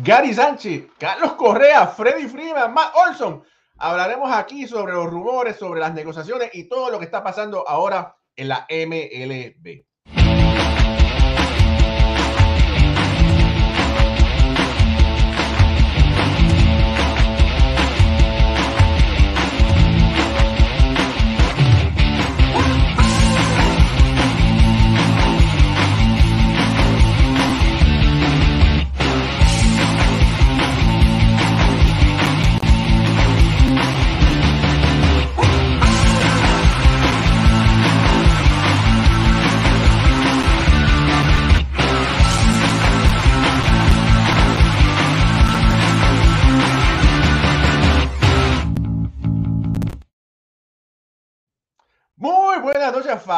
Gary Sánchez, Carlos Correa, Freddy Freeman, Matt Olson. Hablaremos aquí sobre los rumores, sobre las negociaciones y todo lo que está pasando ahora en la MLB.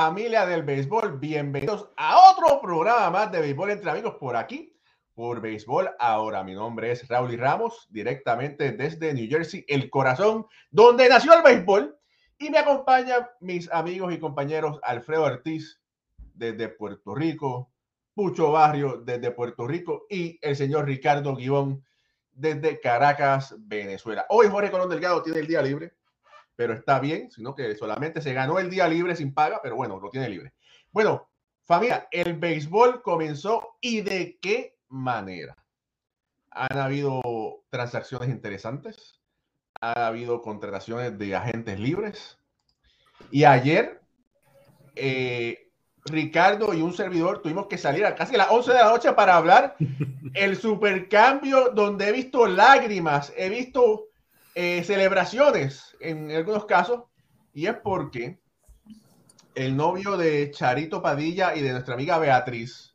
Familia del béisbol, bienvenidos a otro programa más de béisbol entre amigos por aquí, por béisbol ahora. Mi nombre es Raúl y Ramos, directamente desde New Jersey, el corazón donde nació el béisbol. Y me acompañan mis amigos y compañeros Alfredo Ortiz desde Puerto Rico, Pucho Barrio desde Puerto Rico y el señor Ricardo Guibón desde Caracas, Venezuela. Hoy Jorge Colón Delgado tiene el día libre pero está bien, sino que solamente se ganó el día libre sin paga, pero bueno, lo tiene libre. Bueno, familia, el béisbol comenzó y de qué manera. Han habido transacciones interesantes, ha habido contrataciones de agentes libres y ayer eh, Ricardo y un servidor tuvimos que salir a casi las 11 de la noche para hablar el supercambio donde he visto lágrimas, he visto eh, celebraciones en algunos casos, y es porque el novio de Charito Padilla y de nuestra amiga Beatriz,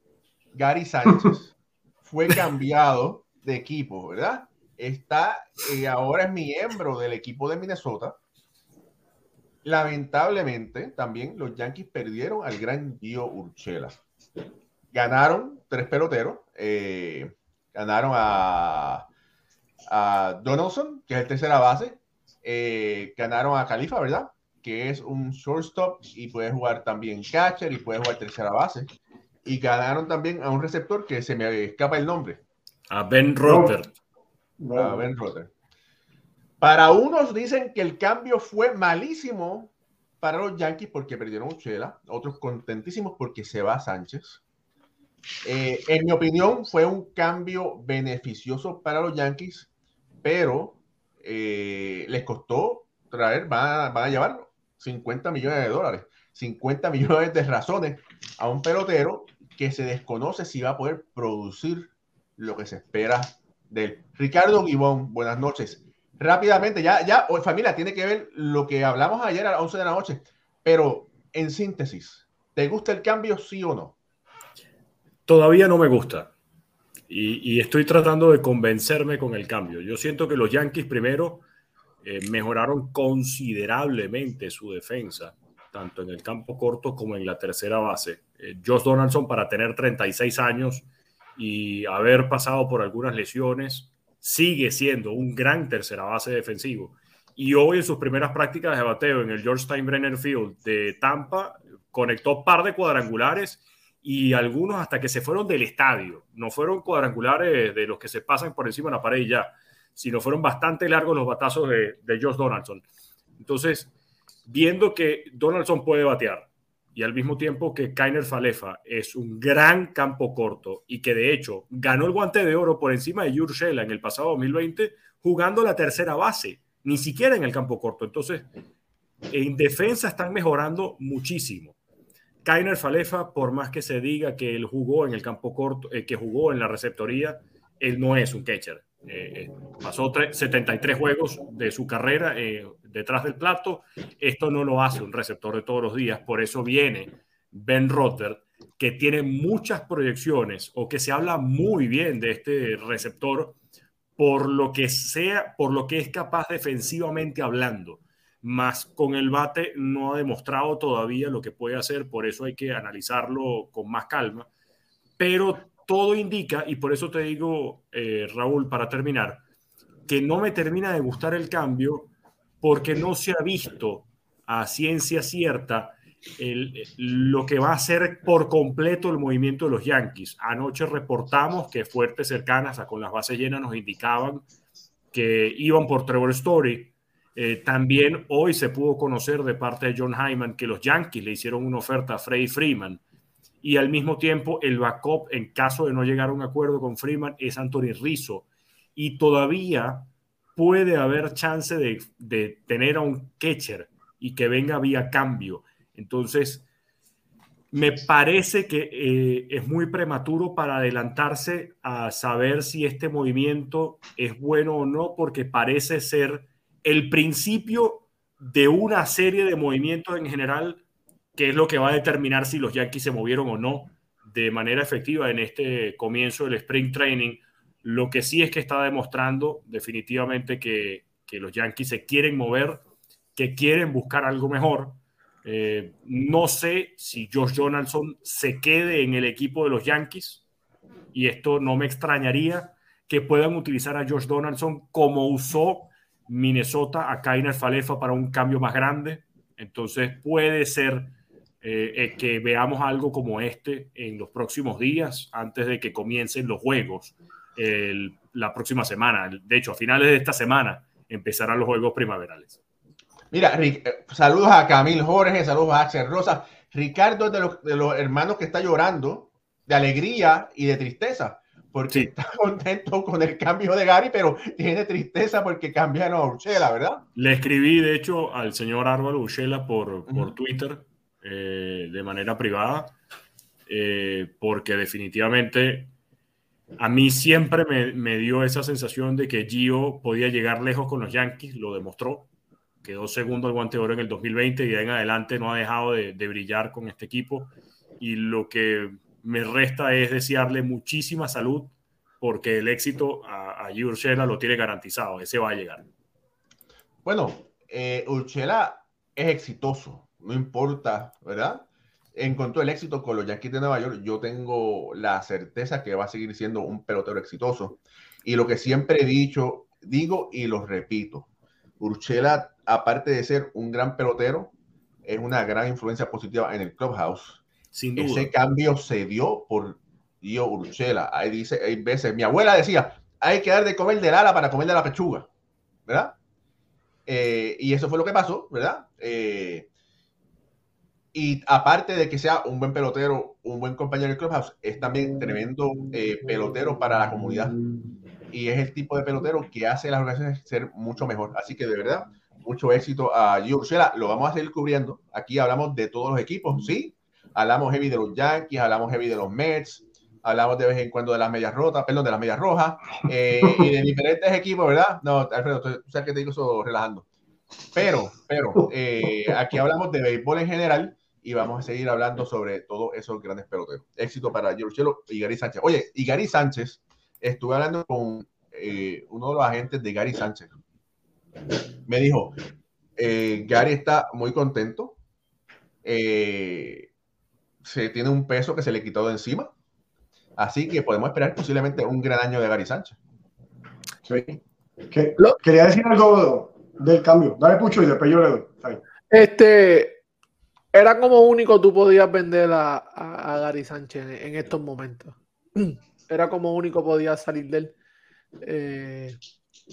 Gary Sánchez, fue cambiado de equipo, ¿verdad? Está, eh, ahora es miembro del equipo de Minnesota. Lamentablemente, también los Yankees perdieron al gran Gio Urchela. Ganaron tres peloteros. Eh, ganaron a a Donaldson, que es el tercera base. Eh, ganaron a Califa, ¿verdad? Que es un shortstop y puede jugar también catcher y puede jugar tercera base. Y ganaron también a un receptor que se me escapa el nombre. A Ben Rotter. A Ben Rotter. Para unos dicen que el cambio fue malísimo para los Yankees porque perdieron Uchela, otros contentísimos porque se va Sánchez. Eh, en mi opinión, fue un cambio beneficioso para los Yankees pero eh, les costó traer, van a, llevar 50 millones de dólares, 50 millones de razones a un pelotero que se desconoce si va a poder producir lo que se espera de él. Ricardo Guibón, buenas noches. Rápidamente, ya, ya, familia, tiene que ver lo que hablamos ayer a las 11 de la noche, pero en síntesis, ¿te gusta el cambio, sí o no? Todavía no me gusta. Y, estoy tratando de convencerme con el cambio. Yo siento que los Yankees primero eh, mejoraron considerablemente su defensa, tanto en el campo corto como en la tercera base. Eh, Josh Donaldson, para tener 36 años y haber pasado por algunas lesiones, sigue siendo un gran tercera base defensivo. Y hoy en sus primeras prácticas de bateo en el George Steinbrenner Field de Tampa, conectó par de cuadrangulares y algunos hasta que se fueron del estadio. No fueron cuadrangulares de los que se pasan por encima de la pared y ya, sino fueron bastante largos los batazos de, de Josh Donaldson. Entonces, viendo que Donaldson puede batear y al mismo tiempo que Kainer Falefa es un gran campo corto y que de hecho ganó el guante de oro por encima de Shella en el pasado 2020 jugando la tercera base, ni siquiera en el campo corto. Entonces, en defensa están mejorando muchísimo. Kainer Falefa, por más que se diga que él jugó en el campo corto, eh, que jugó en la receptoría, él no es un catcher. Eh, eh, pasó 73 juegos de su carrera detrás del plato. Esto no lo hace un receptor de todos los días. Por eso viene Ben Rotter, que tiene muchas proyecciones o que se habla muy bien de este receptor por lo que sea, por lo que es capaz defensivamente hablando más con el bate no ha demostrado todavía lo que puede hacer, por eso hay que analizarlo con más calma, pero todo indica, y por eso te digo, eh, Raúl, para terminar, que no me termina de gustar el cambio porque no se ha visto a ciencia cierta lo que va a ser por completo el movimiento de los Yankees. Anoche reportamos que fuertes cercanas con las bases llenas nos indicaban que iban por Trevor Story. Eh, también hoy se pudo conocer de parte de John Hyman que los Yankees le hicieron una oferta a Freddie Freeman y al mismo tiempo el backup en caso de no llegar a un acuerdo con Freeman es Anthony Rizzo y todavía puede haber chance de, tener a un catcher y que venga vía cambio. Entonces, me parece que eh, es muy prematuro para adelantarse a saber si este movimiento es bueno o no, porque parece ser el principio de una serie de movimientos en general, que es lo que va a determinar si los Yankees se movieron o no de manera efectiva en este comienzo del Spring Training. Lo que sí es que está demostrando definitivamente que, que los Yankees se quieren mover, que quieren buscar algo mejor eh, no sé si Josh Donaldson se quede en el equipo de los Yankees y esto no me extrañaría que puedan utilizar a Josh Donaldson como usó Minnesota a Kainer Falefa para un cambio más grande. Entonces puede ser eh, eh, que veamos algo como este en los próximos días antes de que comiencen los juegos la próxima semana. De hecho, a finales de esta semana empezarán los juegos primaverales. Mira, eh, saludos a Camil Jorge, saludos a Axel Rosa. Ricardo es de los hermanos que está llorando de alegría y de tristeza, porque está contento con el cambio de Gary, pero tiene tristeza porque cambiaron a Urchela, ¿verdad? Le escribí, de hecho, al señor Álvaro Urchela por, por Twitter eh, de manera privada, eh, porque definitivamente a mí siempre me, me dio esa sensación de que Gio podía llegar lejos con los Yankees, lo demostró quedó segundo al guante de oro en el 2020 y de en adelante no ha dejado de, brillar con este equipo. Y lo que me resta es desearle muchísima salud porque el éxito a, a Urshela lo tiene garantizado, ese va a llegar. Bueno, eh, Urshela es exitoso, no importa, ¿verdad? Encontró el éxito con los Yankees de Nueva York. Yo tengo la certeza que va a seguir siendo un pelotero exitoso. Y lo que siempre he dicho, digo y lo repito, Urchela, aparte de ser un gran pelotero, es una gran influencia positiva en el clubhouse. Sin duda. Ese cambio se dio por Dio Urchela. Ahí dice, hay veces, mi abuela decía, hay que dar de comer del ala para comer de la pechuga, ¿verdad? Eh, y eso fue lo que pasó, ¿verdad? Eh, y aparte de que sea un buen pelotero, un buen compañero del clubhouse, es también tremendo eh, pelotero para la comunidad y es el tipo de pelotero que hace las organizaciones ser mucho mejor. Así que de verdad, mucho éxito a Gio Lo vamos a seguir cubriendo. Aquí hablamos de todos los equipos, ¿sí? Hablamos heavy de los Yankees, hablamos heavy de los Mets, hablamos de vez en cuando de las medias rotas, perdón, de las medias rojas eh, y de diferentes equipos, ¿verdad? No, Alfredo, tú sabes que te digo eso relajando. Pero, pero, eh, aquí hablamos de béisbol en general y vamos a seguir hablando sobre todos esos grandes peloteros. Éxito para Giorgelo y Gary Sánchez. Oye, y Gary Sánchez estuve hablando con eh, uno de los agentes de Gary Sánchez. Me dijo, eh, Gary está muy contento. Eh, se tiene un peso que se le quitó de encima. Así que podemos esperar posiblemente un gran año de Gary Sánchez. Sí. quería decir algo del cambio. Dale pucho y después yo le doy. Este, era como único tú podías vender a, Gary Sánchez en estos momentos. era como único podía salir de él. Eh,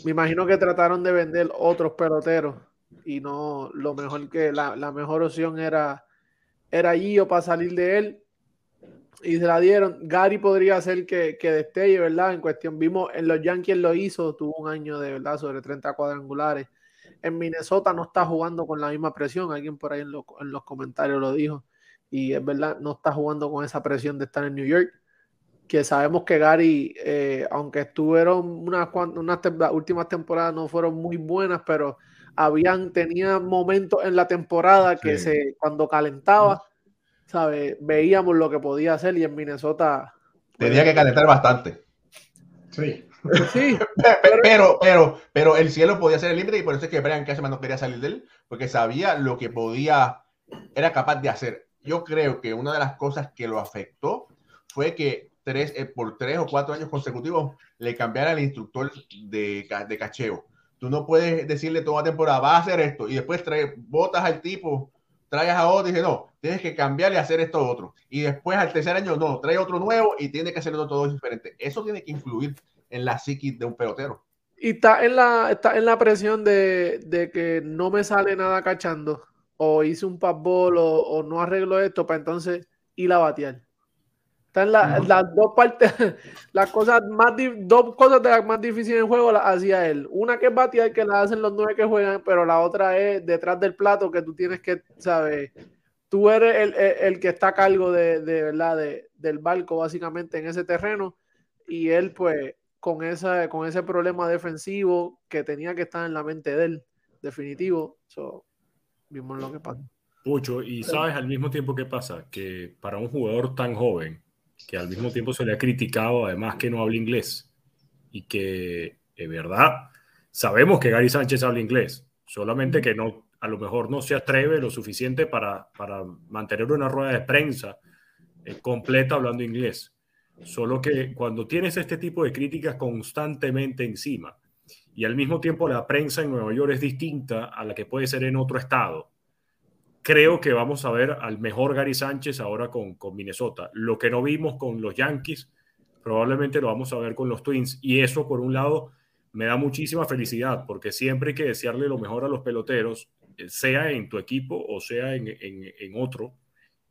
me imagino que trataron de vender otros peloteros y no lo mejor que la, mejor opción era era Gio para salir de él y se la dieron. Gary podría ser que, que destelle, ¿verdad? En cuestión, vimos en los Yankees lo hizo, tuvo un año de verdad sobre 30 cuadrangulares. En Minnesota no está jugando con la misma presión, alguien por ahí en, en los comentarios lo dijo, y es verdad, no está jugando con esa presión de estar en New York que sabemos que Gary, eh, aunque estuvieron unas, unas últimas temporadas no fueron muy buenas, pero habían, tenía momentos en la temporada que se, cuando calentaba, ¿sabe? veíamos lo que podía hacer y en Minnesota... Pues, Tenía que calentar bastante. Sí. Sí, pero, pero, pero, el cielo podía ser el límite y por eso es que Brian Cashman no quería salir de él, porque sabía lo que podía, era capaz de hacer. Yo creo que una de las cosas que lo afectó fue que tres, eh, por tres o cuatro años consecutivos le cambiara el instructor de, de cacheo. Tú no puedes decirle toda temporada, va a hacer esto y después trae, botas al tipo traes a otro y dice, no, tienes que cambiar y hacer esto otro. Y después al tercer año, no, trae otro nuevo y tiene que hacerlo todo diferente. Eso tiene que influir en la psiquis de un pelotero. Y está en la, está en la presión de, de que no me sale nada cachando, o hice un passball, o, o no arreglo esto, para entonces ir a batear. Están la, las dos partes, las cosas más, dos cosas de las más difíciles en juego las hacía él. Una que es batear, que la hacen los nueve que juegan, pero la otra es detrás del plato, que tú tienes que, ¿sabes? Tú eres el, el, el que está a cargo de, de verdad, de, del barco, básicamente, en ese terreno, y él, pues, con, esa, con ese problema defensivo que tenía que estar en la mente de él, definitivo. So, vimos lo que pasa. Pucho, y sabes al mismo tiempo qué pasa, que para un jugador tan joven, que al mismo tiempo se le ha criticado, además que no habla inglés, y que, de verdad, sabemos que Gary Sánchez habla inglés, solamente que no, a lo mejor no se atreve lo suficiente para, para mantener una rueda de prensa eh, completa hablando inglés. Solo que cuando tienes este tipo de críticas constantemente encima y al mismo tiempo la prensa en Nueva York es distinta a la que puede ser en otro estado, creo que vamos a ver al mejor Gary Sánchez ahora con, con, Minnesota. Lo que no vimos con los Yankees, probablemente lo vamos a ver con los Twins. Y eso, por un lado, me da muchísima felicidad, porque siempre hay que desearle lo mejor a los peloteros, eh, sea en tu equipo o sea en, en, en otro.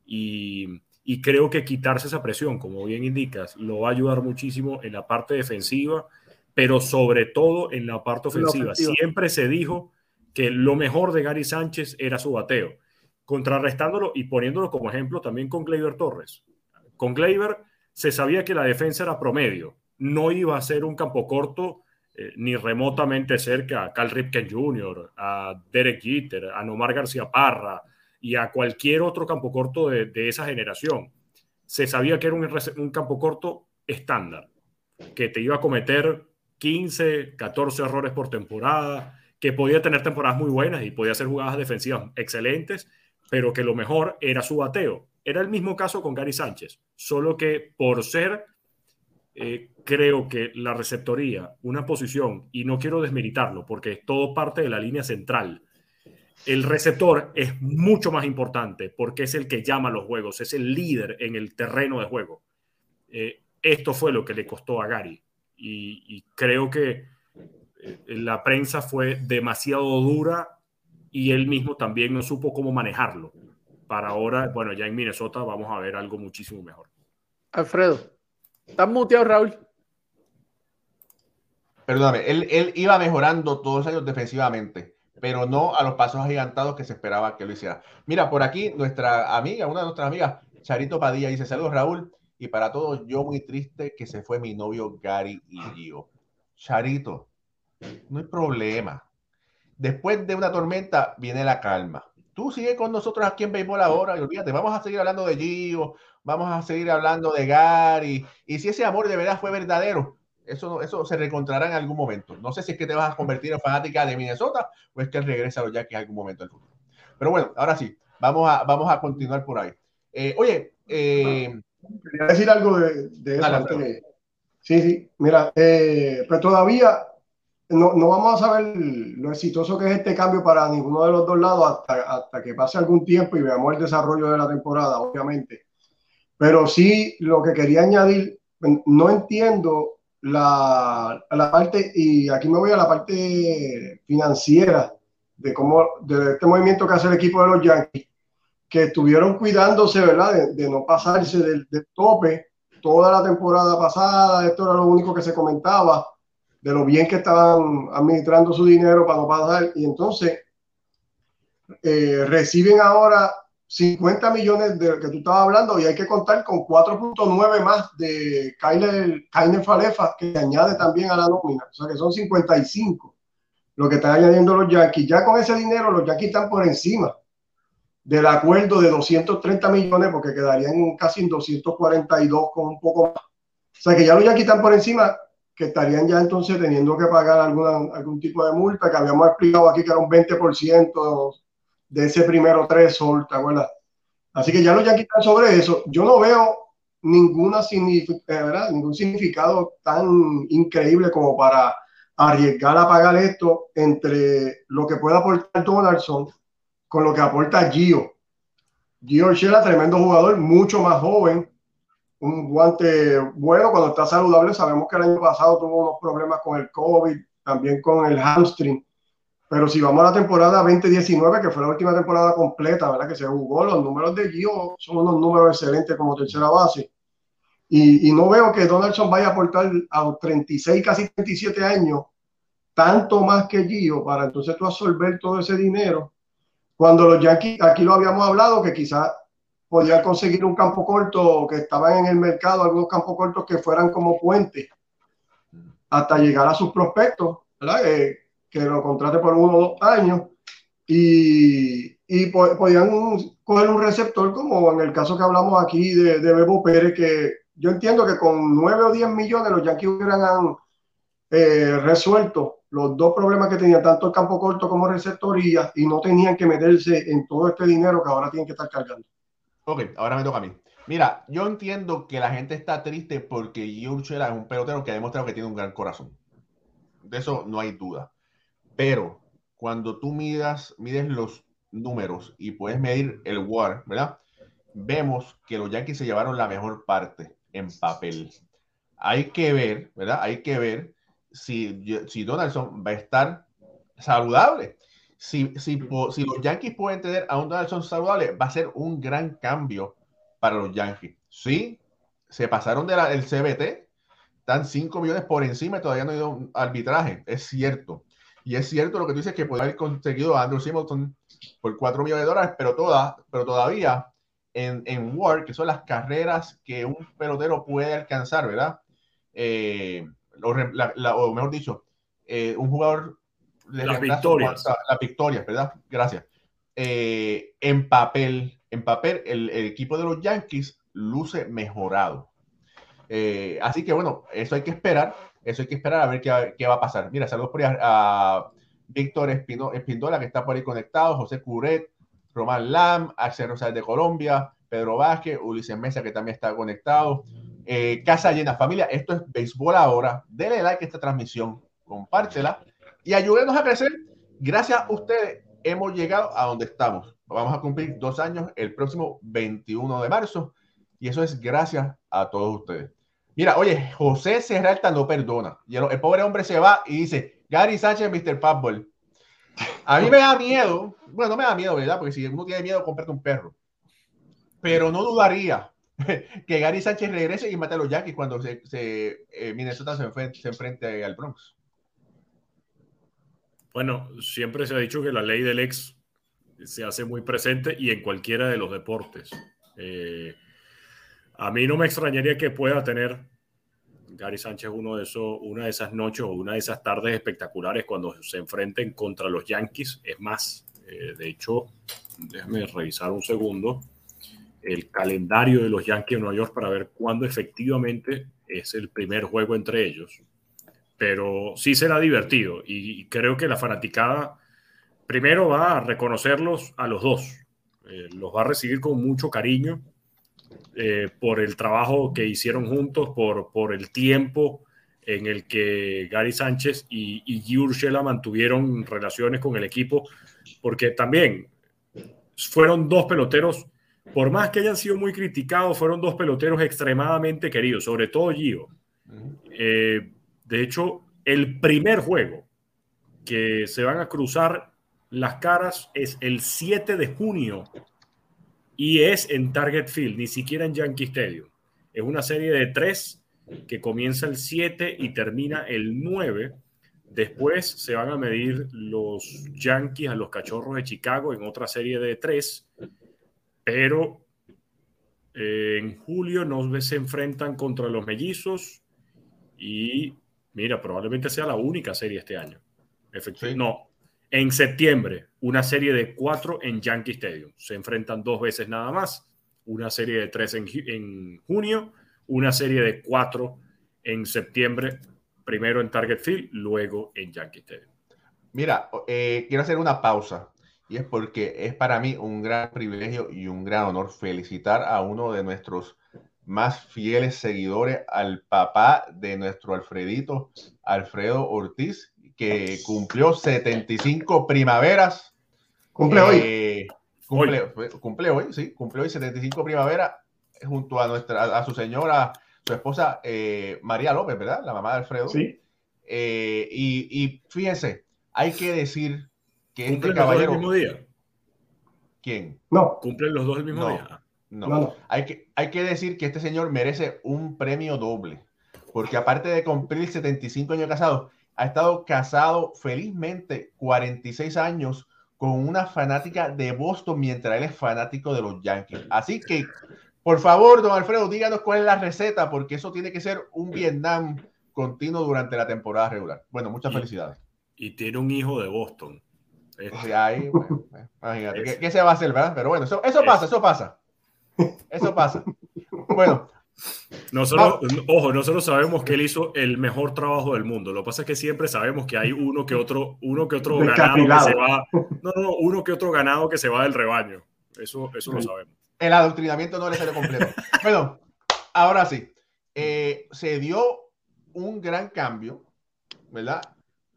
Y, y, creo que quitarse esa presión, como bien indicas, lo va a ayudar muchísimo en la parte defensiva, pero sobre todo en la parte ofensiva. Siempre se dijo que lo mejor de Gary Sánchez era su bateo contrarrestándolo y poniéndolo como ejemplo también con Gleyber Torres. Con Gleyber se sabía que la defensa era promedio, no iba a ser un campo corto eh, ni remotamente cerca a Cal Ripken Jr., a Derek Jeter, a Nomar García Parra y a cualquier otro campo corto de, de esa generación. Se sabía que era un, un campo corto estándar, que te iba a cometer 15, 14 errores por temporada, que podía tener temporadas muy buenas y podía hacer jugadas defensivas excelentes, pero que lo mejor era su bateo. Era el mismo caso con Gary Sánchez, solo que por ser, eh, creo que la receptoría, una posición, y no quiero desmeritarlo porque es todo parte de la línea central, el receptor es mucho más importante porque es el que llama los juegos, es el líder en el terreno de juego. Eh, esto fue lo que le costó a Gary y, creo que eh, la prensa fue demasiado dura y él mismo también no supo cómo manejarlo. Para ahora, bueno, ya en Minnesota vamos a ver algo muchísimo mejor. Alfredo, ¿estás muteado, Raúl? Perdóname, él, él iba mejorando todos los años defensivamente, pero no a los pasos agigantados que se esperaba que lo hiciera. Mira, por aquí nuestra amiga, una de nuestras amigas, Charito Padilla, dice: Saludos, Raúl. Y para todos, yo muy triste que se fue mi novio Gary y Gio. Charito, no hay problema después de una tormenta viene la calma. Tú sigue con nosotros aquí en Béisbol ahora y olvídate, vamos a seguir hablando de Gio, vamos a seguir hablando de Gary. Y si ese amor de verdad fue verdadero, eso, eso se reencontrará en algún momento. No sé si es que te vas a convertir en fanática de Minnesota o es que regresa a los Yankees en algún momento del futuro. Pero bueno, ahora sí, vamos a, vamos a continuar por ahí. Eh, oye, eh, quería decir algo de, de eso. Dale, que, sí, sí, mira, eh, pues todavía no, no, vamos a saber lo exitoso que es este cambio para ninguno de los dos lados hasta, hasta, que pase algún tiempo y veamos el desarrollo de la temporada, obviamente. Pero sí, lo que quería añadir, no entiendo la, la parte, y aquí me voy a la parte financiera de cómo, de este movimiento que hace el equipo de los Yankees, que estuvieron cuidándose, ¿verdad?, de, no pasarse del, del tope toda la temporada pasada, esto era lo único que se comentaba de lo bien que estaban administrando su dinero para no pasar. Y entonces eh, reciben ahora 50 millones de que tú estabas hablando y hay que contar con 4.9 más de Kyler, Kyler Falefa que añade también a la nómina. O sea que son 55 lo que están añadiendo los Yankees. Ya con ese dinero los Yankees están por encima del acuerdo de 230 millones porque quedarían casi en 242 con un poco más. O sea que ya los Yankees están por encima que estarían ya entonces teniendo que pagar alguna, algún tipo de multa, que habíamos explicado aquí que era un 20% de ese primero tres ¿te acuerdas? Así que ya los Yankees están sobre eso. Yo no veo ninguna ¿verdad? ningún significado tan increíble como para arriesgar a pagar esto entre lo que pueda aportar Donaldson con lo que aporta Gio. Gio Urshela, tremendo jugador, mucho más joven, un guante bueno cuando está saludable. Sabemos que el año pasado tuvo unos problemas con el COVID, también con el hamstring. Pero si vamos a la temporada 2019, que fue la última temporada completa, ¿verdad? Que se jugó, los números de Gio son unos números excelentes como tercera base. Y, y no veo que Donaldson vaya a aportar a 36, casi 37 años, tanto más que Gio, para entonces tú absorber todo ese dinero. Cuando los Yankees, aquí lo habíamos hablado, que quizás podían conseguir un campo corto, que estaban en el mercado, algunos campos cortos que fueran como puentes hasta llegar a sus prospectos, ¿verdad? Eh, que lo contrate por uno o dos años y, y podían coger un receptor como en el caso que hablamos aquí de, de Bebo Pérez, que yo entiendo que con 9 o 10 millones los Yankees hubieran eh, resuelto los dos problemas que tenían, tanto el campo corto como receptoría, y no tenían que meterse en todo este dinero que ahora tienen que estar cargando. Ok, ahora me toca a mí. Mira, yo entiendo que la gente está triste porque Urshela es un pelotero que ha demostrado que tiene un gran corazón. De eso no hay duda. Pero cuando tú midas, mides los números y puedes medir el WAR, ¿verdad? Vemos que los Yankees se llevaron la mejor parte en papel. Hay que ver, ¿verdad? Hay que ver si, si Donaldson va a estar saludable. Si, si, si los Yankees pueden tener a un Donaldson saludable, va a ser un gran cambio para los Yankees. Sí, se pasaron del CBT, están 5 millones por encima y todavía no ha ido un arbitraje, es cierto. Y es cierto lo que tú dices que puede haber conseguido a Andrew Simonson por 4 millones de dólares, pero, pero todavía en, en que son las carreras que un pelotero puede alcanzar, ¿verdad? Eh, o, mejor dicho, eh, un jugador las victorias. Las victorias, ¿verdad? Gracias. Eh, en papel, en papel, el, equipo de los Yankees luce mejorado. Eh, así que bueno, eso hay que esperar. Eso hay que esperar a ver qué, va a pasar. Mira, saludos por ahí a, Víctor Espino, Espindola, que está por ahí conectado, José Curet, Román Lam, Axel Rosales de Colombia, Pedro Vázquez, Ulises Mesa, que también está conectado. Eh, casa llena, familia, esto es béisbol ahora. Dele like a esta transmisión, compártela y ayúdenos a crecer. Gracias a ustedes hemos llegado a donde estamos. Vamos a cumplir dos años el próximo 21 de marzo y eso es gracias a todos ustedes. Mira, oye, José Serralta no perdona. Y el, pobre hombre se va y dice, Gary Sánchez, Mr. Fútbol. A mí me da miedo, bueno, no me da miedo, ¿verdad? Porque si uno tiene miedo, comprarte un perro. Pero no dudaría que Gary Sánchez regrese y mate a los Yankees cuando eh, Minnesota se se enfrente al Bronx. Bueno, siempre se ha dicho que la ley del ex se hace muy presente y en cualquiera de los deportes. Eh, a mí no me extrañaría que pueda tener Gary Sánchez uno de esos, una de esas noches o una de esas tardes espectaculares cuando se enfrenten contra los Yankees. Es más, eh, de hecho, déjame revisar un segundo el calendario de los Yankees de Nueva York para ver cuándo efectivamente es el primer juego entre ellos pero sí será divertido y creo que la fanaticada primero va a reconocerlos a los dos, eh, los va a recibir con mucho cariño eh, por el trabajo que hicieron juntos, por, por el tiempo en el que Gary Sánchez y, y Urshela mantuvieron relaciones con el equipo, porque también fueron dos peloteros, por más que hayan sido muy criticados, fueron dos peloteros extremadamente queridos, sobre todo Gio. Eh, de hecho, el primer juego que se van a cruzar las caras es el 7 de junio y es en Target Field, ni siquiera en Yankee Stadium. Es una serie de tres que comienza el 7 y termina el 9. Después se van a medir los Yankees a los Cachorros de Chicago en otra serie de tres, pero eh, en julio nos se enfrentan contra los Mellizos y Mira, probablemente sea la única serie este año. Efectivamente. No. En septiembre, una serie de cuatro en Yankee Stadium. Se enfrentan dos veces nada más. Una serie de tres en, junio, una serie de cuatro en septiembre, primero en Target Field, luego en Yankee Stadium. Mira, eh, quiero hacer una pausa y es porque es para mí un gran privilegio y un gran honor felicitar a uno de nuestros más fieles seguidores al papá de nuestro Alfredito, Alfredo Ortiz, que cumplió 75 primaveras. Cumple hoy. Eh, Cumple, hoy, sí, cumple hoy 75 primavera junto a nuestra, a su señora, su esposa eh, María López, ¿verdad? La mamá de Alfredo. Sí. Eh, y, y, fíjense, hay que decir que este caballero. el mismo día? ¿Quién? No. ¿Cumplen los dos el mismo día? No. no. Hay, que, hay que decir que este señor merece un premio doble, porque aparte de cumplir 75 años casado, ha estado casado felizmente 46 años con una fanática de Boston mientras él es fanático de los Yankees. Así que, por favor, don Alfredo, díganos cuál es la receta, porque eso tiene que ser un Vietnam continuo durante la temporada regular. Bueno, muchas felicidades. Y tiene un hijo de Boston. ahí, imagínate, ¿qué, se va a hacer, verdad? Pero bueno, eso, eso pasa, eso pasa. Eso pasa. Bueno, nosotros, ojo, nosotros sabemos que él hizo el mejor trabajo del mundo. Lo que pasa es que siempre sabemos que hay uno que otro, uno que otro ganado que se va. No, no, uno que otro ganado que se va del rebaño. Eso, eso lo sabemos. El adoctrinamiento no le sale completo. bueno, ahora sí. Eh, se dio un gran cambio, ¿verdad?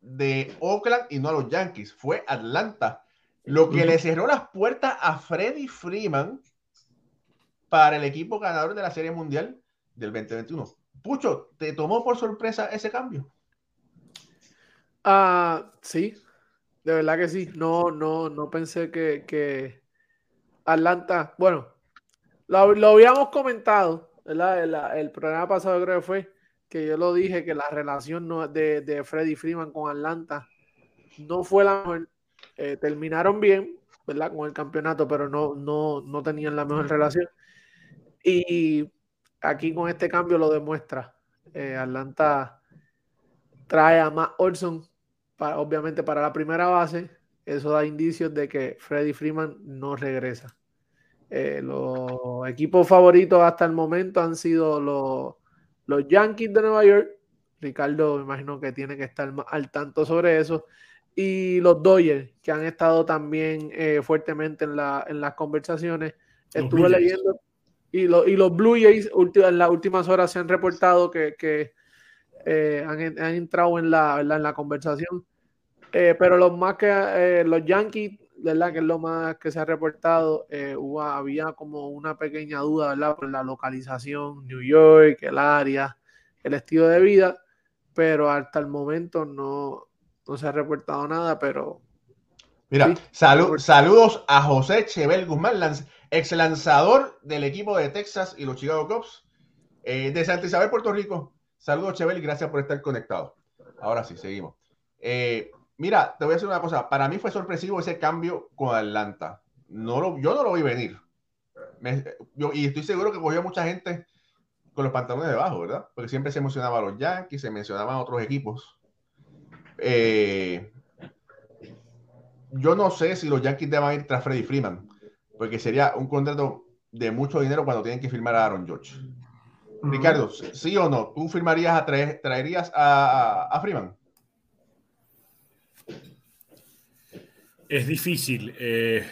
De Oakland y no a los Yankees. Fue Atlanta. Lo que le cerró las puertas a Freddie Freeman para el equipo ganador de la Serie Mundial del 2021. Pucho, ¿te tomó por sorpresa ese cambio? Ah, sí, de verdad que sí. No, no, no pensé que, Atlanta, bueno, lo, habíamos comentado, ¿verdad? El, programa pasado creo que fue que yo lo dije que la relación de, de Freddy Freeman con Atlanta no fue la mejor. Eh, terminaron bien, ¿verdad? Con el campeonato, pero no, no, no tenían la mejor relación. Y aquí con este cambio lo demuestra. Eh, Atlanta trae a Matt Olson, para, obviamente para la primera base. Eso da indicios de que Freddy Freeman no regresa. Eh, los equipos favoritos hasta el momento han sido los, los Yankees de Nueva York. Ricardo, me imagino que tiene que estar al tanto sobre eso. Y los Dodgers, que han estado también eh, fuertemente en, la, en las conversaciones. Estuve leyendo, y, y los Blue Jays en las últimas horas se han reportado que, eh, han, entrado en la, en la conversación. Eh, pero los más que eh, los Yankees, ¿verdad? Que es lo más que se ha reportado, hubo, había como una pequeña duda, ¿verdad? Por la localización, New York, el área, el estilo de vida, pero hasta el momento no, no se ha reportado nada, pero... Mira, saludos a José Chevel Guzmán, ex lanzador del equipo de Texas y los Chicago Cubs eh, de Santa Isabel, Puerto Rico. Saludos, Chevel, y gracias por estar conectado. Ahora sí, seguimos. Eh, mira, te voy a decir una cosa. Para mí fue sorpresivo ese cambio con Atlanta. No lo, yo no lo vi venir. y estoy seguro que cogió mucha gente con los pantalones debajo, ¿verdad? Porque siempre se mencionaba a los Yankees, se mencionaban otros equipos. Eh, yo no sé si los Yankees deban ir tras Freddy Freeman porque sería un contrato de mucho dinero cuando tienen que firmar a Aaron George. Ricardo, ¿sí o no? ¿Tú firmarías a traerías a, Freeman? Es difícil, eh,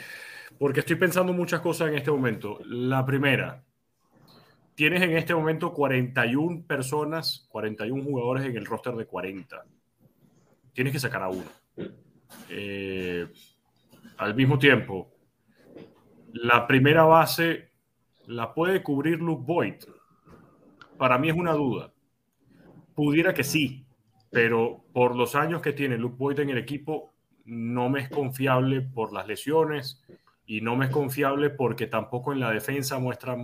porque estoy pensando muchas cosas en este momento. La primera, tienes en este momento 41 personas, 41 jugadores en el roster de 40. Tienes que sacar a uno. Eh, al mismo tiempo, la primera base la puede cubrir Luke Boyd. Para mí es una duda. Pudiera que sí, pero por los años que tiene Luke Boyd en el equipo, no me es confiable por las lesiones y no me es confiable porque tampoco en la defensa muestra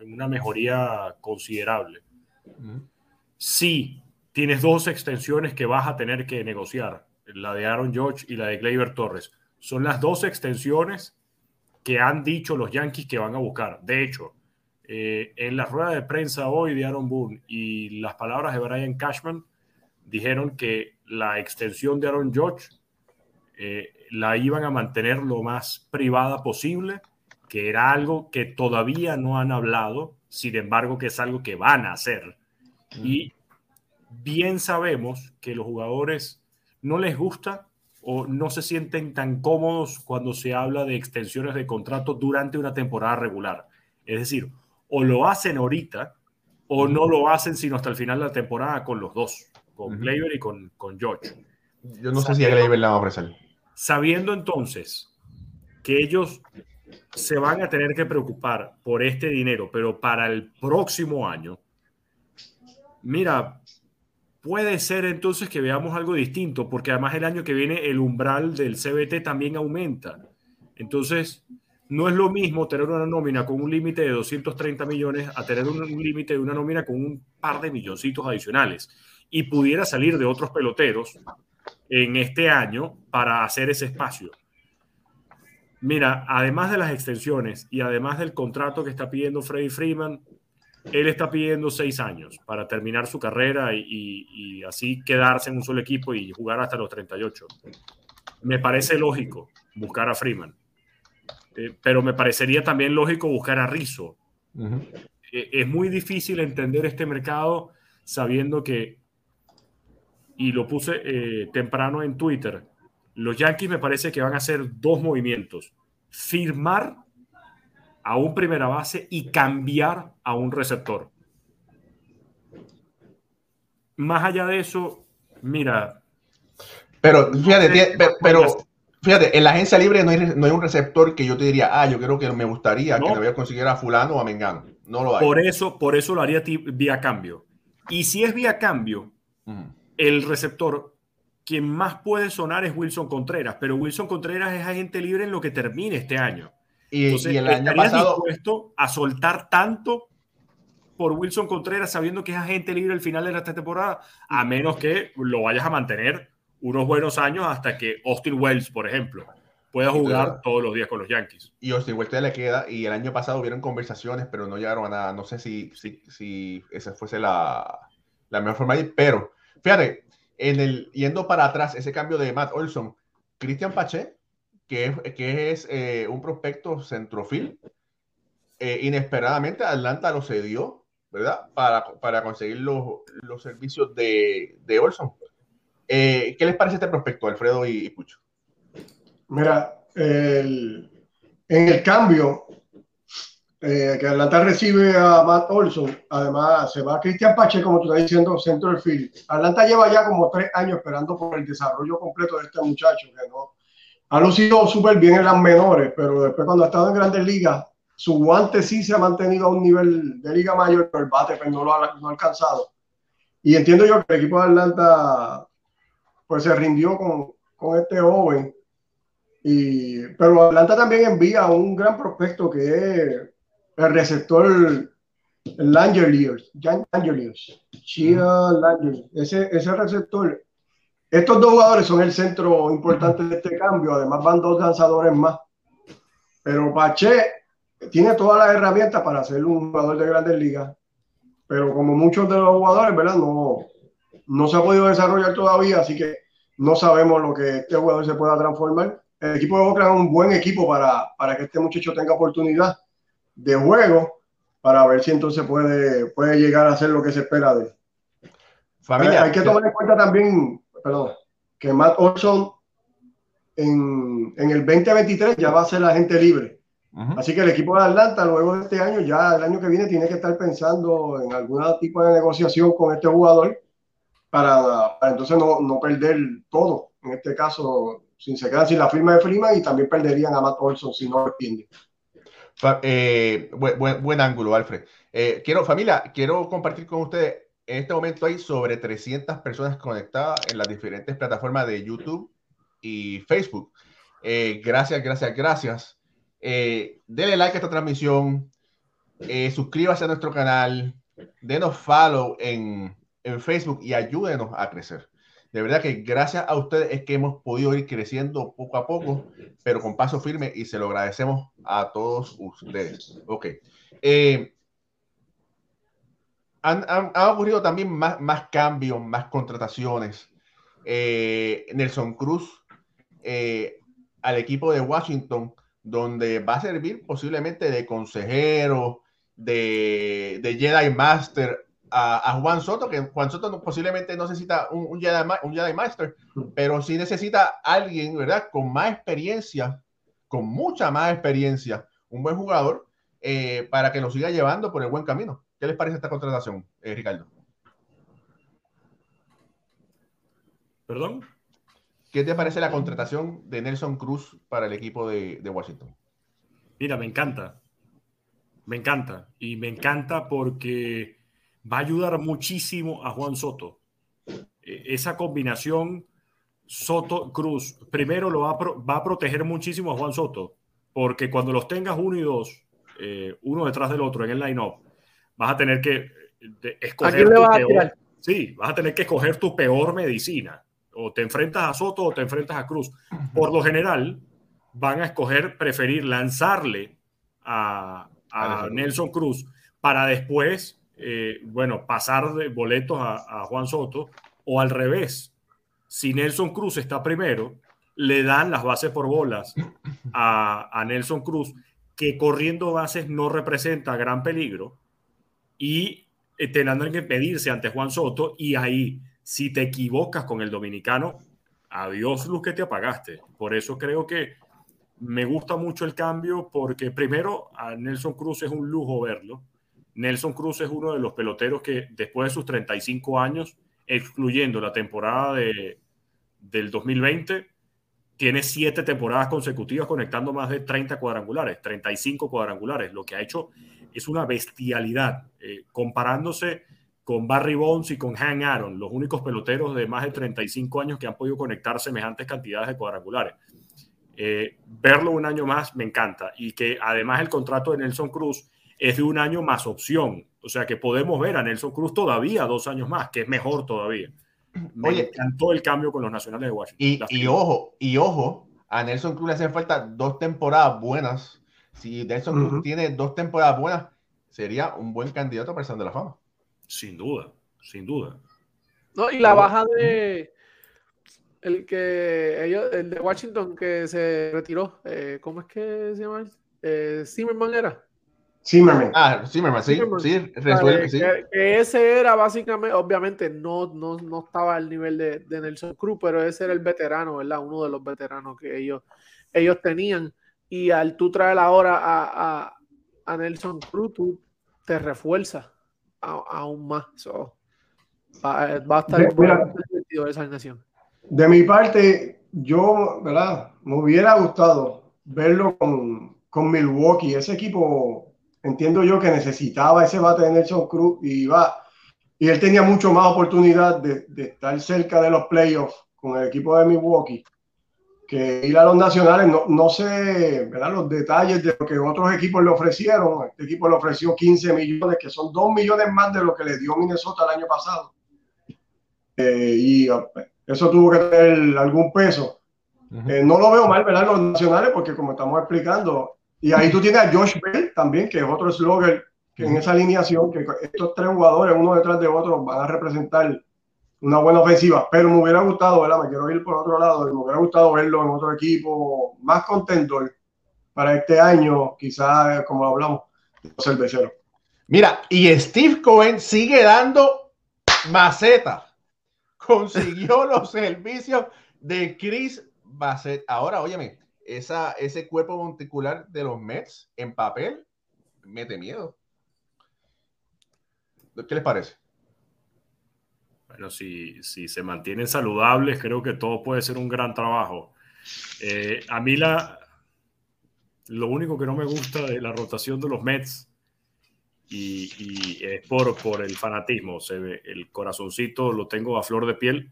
una mejoría considerable. Sí, tienes dos extensiones que vas a tener que negociar, la de Aaron George y la de Gleyber Torres. Son las dos extensiones que han dicho los Yankees que van a buscar. De hecho, eh, en la rueda de prensa hoy de Aaron Boone y las palabras de Brian Cashman dijeron que la extensión de Aaron George eh, la iban a mantener lo más privada posible, que era algo que todavía no han hablado, sin embargo que es algo que van a hacer. Y bien sabemos que los jugadores no les gusta o no se sienten tan cómodos cuando se habla de extensiones de contrato durante una temporada regular. Es decir, o lo hacen ahorita o no lo hacen sino hasta el final de la temporada con los dos, con uh y con, con George. Yo no sé si a Gleyber la va a ofrecer. Sabiendo entonces que ellos se van a tener que preocupar por este dinero, pero para el próximo año, mira, puede ser entonces que veamos algo distinto, porque además el año que viene el umbral del CBT también aumenta. Entonces, no es lo mismo tener una nómina con un límite de 230 millones a tener un, límite de una nómina con un par de milloncitos adicionales. Y pudiera salir de otros peloteros en este año para hacer ese espacio. Mira, además de las extensiones y además del contrato que está pidiendo Freddy Freeman, él está pidiendo seis años para terminar su carrera y, así quedarse en un solo equipo y jugar hasta los 38. Me parece lógico buscar a Freeman, eh, pero me parecería también lógico buscar a Rizzo. Eh, es muy difícil entender este mercado sabiendo que, y lo puse eh, temprano en Twitter, los Yankees me parece que van a hacer dos movimientos. Firmar a un primera base y cambiar a un receptor. Más allá de eso, mira. Pero fíjate, pero, fíjate, en la agencia libre no hay, no hay, un receptor que yo te diría, ah, yo creo que me gustaría que me voy a conseguir a fulano o a Mengano. No lo hay. Por eso, por eso lo haría vía cambio. Y si es vía cambio, el receptor, quien más puede sonar es Wilson Contreras, pero Wilson Contreras es agente libre en lo que termine este año. Y, el año pasado. dispuesto a soltar tanto por Wilson Contreras sabiendo que es agente libre al final de esta temporada? A menos que lo vayas a mantener unos buenos años hasta que Austin Wells, por ejemplo, pueda jugar todos los días con los Yankees. Y Austin Wells le queda, y el año pasado hubieron conversaciones, pero no llegaron a nada. No sé si, si, si esa fuese la, la mejor forma de ir, pero fíjate, en el, yendo para atrás, ese cambio de Matt Olson, Christian Pache que es, que es eh, un prospecto centrofil. Eh, inesperadamente Atlanta lo cedió, ¿verdad? Para, para conseguir los, los, servicios de, de Olson. Eh, ¿Qué les parece este prospecto, Alfredo y, Pucho? Mira, el, en el cambio que Atlanta recibe a Matt Olson, además se va a Cristian Pache, como tú estás diciendo, centro del field. Atlanta lleva ya como tres años esperando por el desarrollo completo de este muchacho, que no, ha lucido súper bien en las menores, pero después cuando ha estado en grandes ligas, su guante sí se ha mantenido a un nivel de liga mayor, pero el bate pues, no lo ha, no ha alcanzado. Y entiendo yo que el equipo de Atlanta pues se rindió con, con este joven. Y, pero Atlanta también envía un gran prospecto que es el receptor Langeliers, Langeliers, Chia Langeliers. Ese, ese receptor estos dos jugadores son el centro importante de este cambio, además van dos lanzadores más. Pero Pache tiene todas las herramientas para ser un jugador de grandes ligas, pero como muchos de los jugadores, ¿verdad? No, no se ha podido desarrollar todavía, así que no sabemos lo que este jugador se pueda transformar. El equipo de Oakland es un buen equipo para, para que este muchacho tenga oportunidad de juego para ver si entonces puede, puede llegar a hacer lo que se espera de él. Familia, hay que tomar en cuenta también perdón, que Matt Olson en, en, el 2023 ya va a ser la gente libre. Así que el equipo de Atlanta, luego de este año, ya el año que viene, tiene que estar pensando en algún tipo de negociación con este jugador para, para entonces no, no, perder todo. En este caso, sin se quedan sin la firma de Freeman y también perderían a Matt Olson si no entienden. Eh, buen, buen, ángulo, Alfred. Eh, quiero, familia, quiero compartir con ustedes en este momento hay sobre 300 personas conectadas en las diferentes plataformas de YouTube y Facebook. Eh, gracias, gracias, gracias. Eh, denle like a esta transmisión. Eh, suscríbase a nuestro canal. Denos follow en, en Facebook y ayúdenos a crecer. De verdad que gracias a ustedes es que hemos podido ir creciendo poco a poco, pero con paso firme y se lo agradecemos a todos ustedes. Ok. Eh, han, ocurrido también más, más, cambios, más contrataciones. Eh, Nelson Cruz eh, al equipo de Washington, donde va a servir posiblemente de consejero, de, de Jedi Master a, Juan Soto, que Juan Soto posiblemente no necesita un, un, Jedi, un Jedi Master, pero sí necesita alguien, ¿verdad? Con más experiencia, con mucha más experiencia, un buen jugador, eh, para que lo siga llevando por el buen camino. ¿Qué les parece esta contratación, eh, Ricardo? ¿Perdón? ¿Qué te parece la contratación de Nelson Cruz para el equipo de, Washington? Mira, me encanta. Me encanta. Y me encanta porque va a ayudar muchísimo a Juan Soto. E, esa combinación Soto-Cruz, primero lo va a, va a, proteger muchísimo a Juan Soto, porque cuando los tengas uno y dos, eh, uno detrás del otro en el line-up, vas a tener que eh, escoger tu peor, sí, vas a tener que escoger tu peor medicina. O te enfrentas a Soto o te enfrentas a Cruz. Por lo general, van a escoger preferir lanzarle a, a Nelson Cruz para después, eh, bueno, pasar de boletos a, a Juan Soto o al revés. Si Nelson Cruz está primero, le dan las bases por bolas a, a, Nelson Cruz, que corriendo bases no representa gran peligro, y eh, teniendo que pedirse ante Juan Soto, y ahí, si te equivocas con el dominicano, adiós luz que te apagaste. Por eso creo que me gusta mucho el cambio, porque primero a Nelson Cruz es un lujo verlo. Nelson Cruz es uno de los peloteros que después de sus 35 años, excluyendo la temporada de, del 2020, tiene siete temporadas consecutivas conectando más de 30 cuadrangulares, 35 cuadrangulares. Lo que ha hecho es una bestialidad, eh, comparándose con Barry Bonds y con Han Aaron, los únicos peloteros de más de 35 años que han podido conectar semejantes cantidades de cuadrangulares. Eh, verlo un año más me encanta y que además el contrato de Nelson Cruz es de un año más opción, o sea que podemos ver a Nelson Cruz todavía dos años más, que es mejor todavía. Me Oye, encantó el cambio con los nacionales de Washington. Y, ojo, y ojo, a Nelson Cruz le hacen falta dos temporadas buenas. Si Nelson Cruz tiene dos temporadas buenas, sería un buen candidato para el de la Fama. Sin duda, sin duda. No, y la baja de el que ellos, el de Washington que se retiró, eh, ¿cómo es que se llama? Eh, Zimmerman era. Zimmerman. Ah, Zimmerman, sí, sí, resuelve, sí. Que, ese era básicamente, obviamente no, no, no estaba al nivel de, de, Nelson Cruz, pero ese era el veterano, ¿verdad? Uno de los veteranos que ellos, ellos tenían. Y al tú traer ahora a, a, a Nelson Cruz, tú te refuerzas aún más. va, va, a estar muy divertido esa alineación. De mi parte, yo, ¿verdad? Me hubiera gustado verlo con, con Milwaukee, ese equipo entiendo yo que necesitaba ese bate de Nelson Cruz y va y él tenía mucho más oportunidad de, de, estar cerca de los playoffs con el equipo de Milwaukee que ir a los nacionales. No, no sé ¿verdad? los detalles de lo que otros equipos le ofrecieron. Este equipo le ofreció 15 millones, que son 2 millones más de lo que le dio Minnesota el año pasado. Eh, y eso tuvo que tener algún peso. Eh, no lo veo mal, ¿verdad? Los nacionales, porque como estamos explicando, y ahí tú tienes a Josh Bell también, que es otro slogger que en esa alineación, que estos tres jugadores, uno detrás de otro, van a representar una buena ofensiva. Pero me hubiera gustado, ¿verdad? Me quiero ir por otro lado, y me hubiera gustado verlo en otro equipo más contento para este año, quizás, como hablamos, los cerveceros. Mira, y Steve Cohen sigue dando maceta. Consiguió los servicios de Chris Bassett. Ahora, óyeme, esa, ese cuerpo monticular de los Mets en papel mete miedo. ¿Qué les parece? Bueno, si, si se mantienen saludables, creo que todo puede ser un gran trabajo. Eh, a mí la, lo único que no me gusta de la rotación de los Mets y, y es por, por el fanatismo, se ve, el corazoncito lo tengo a flor de piel.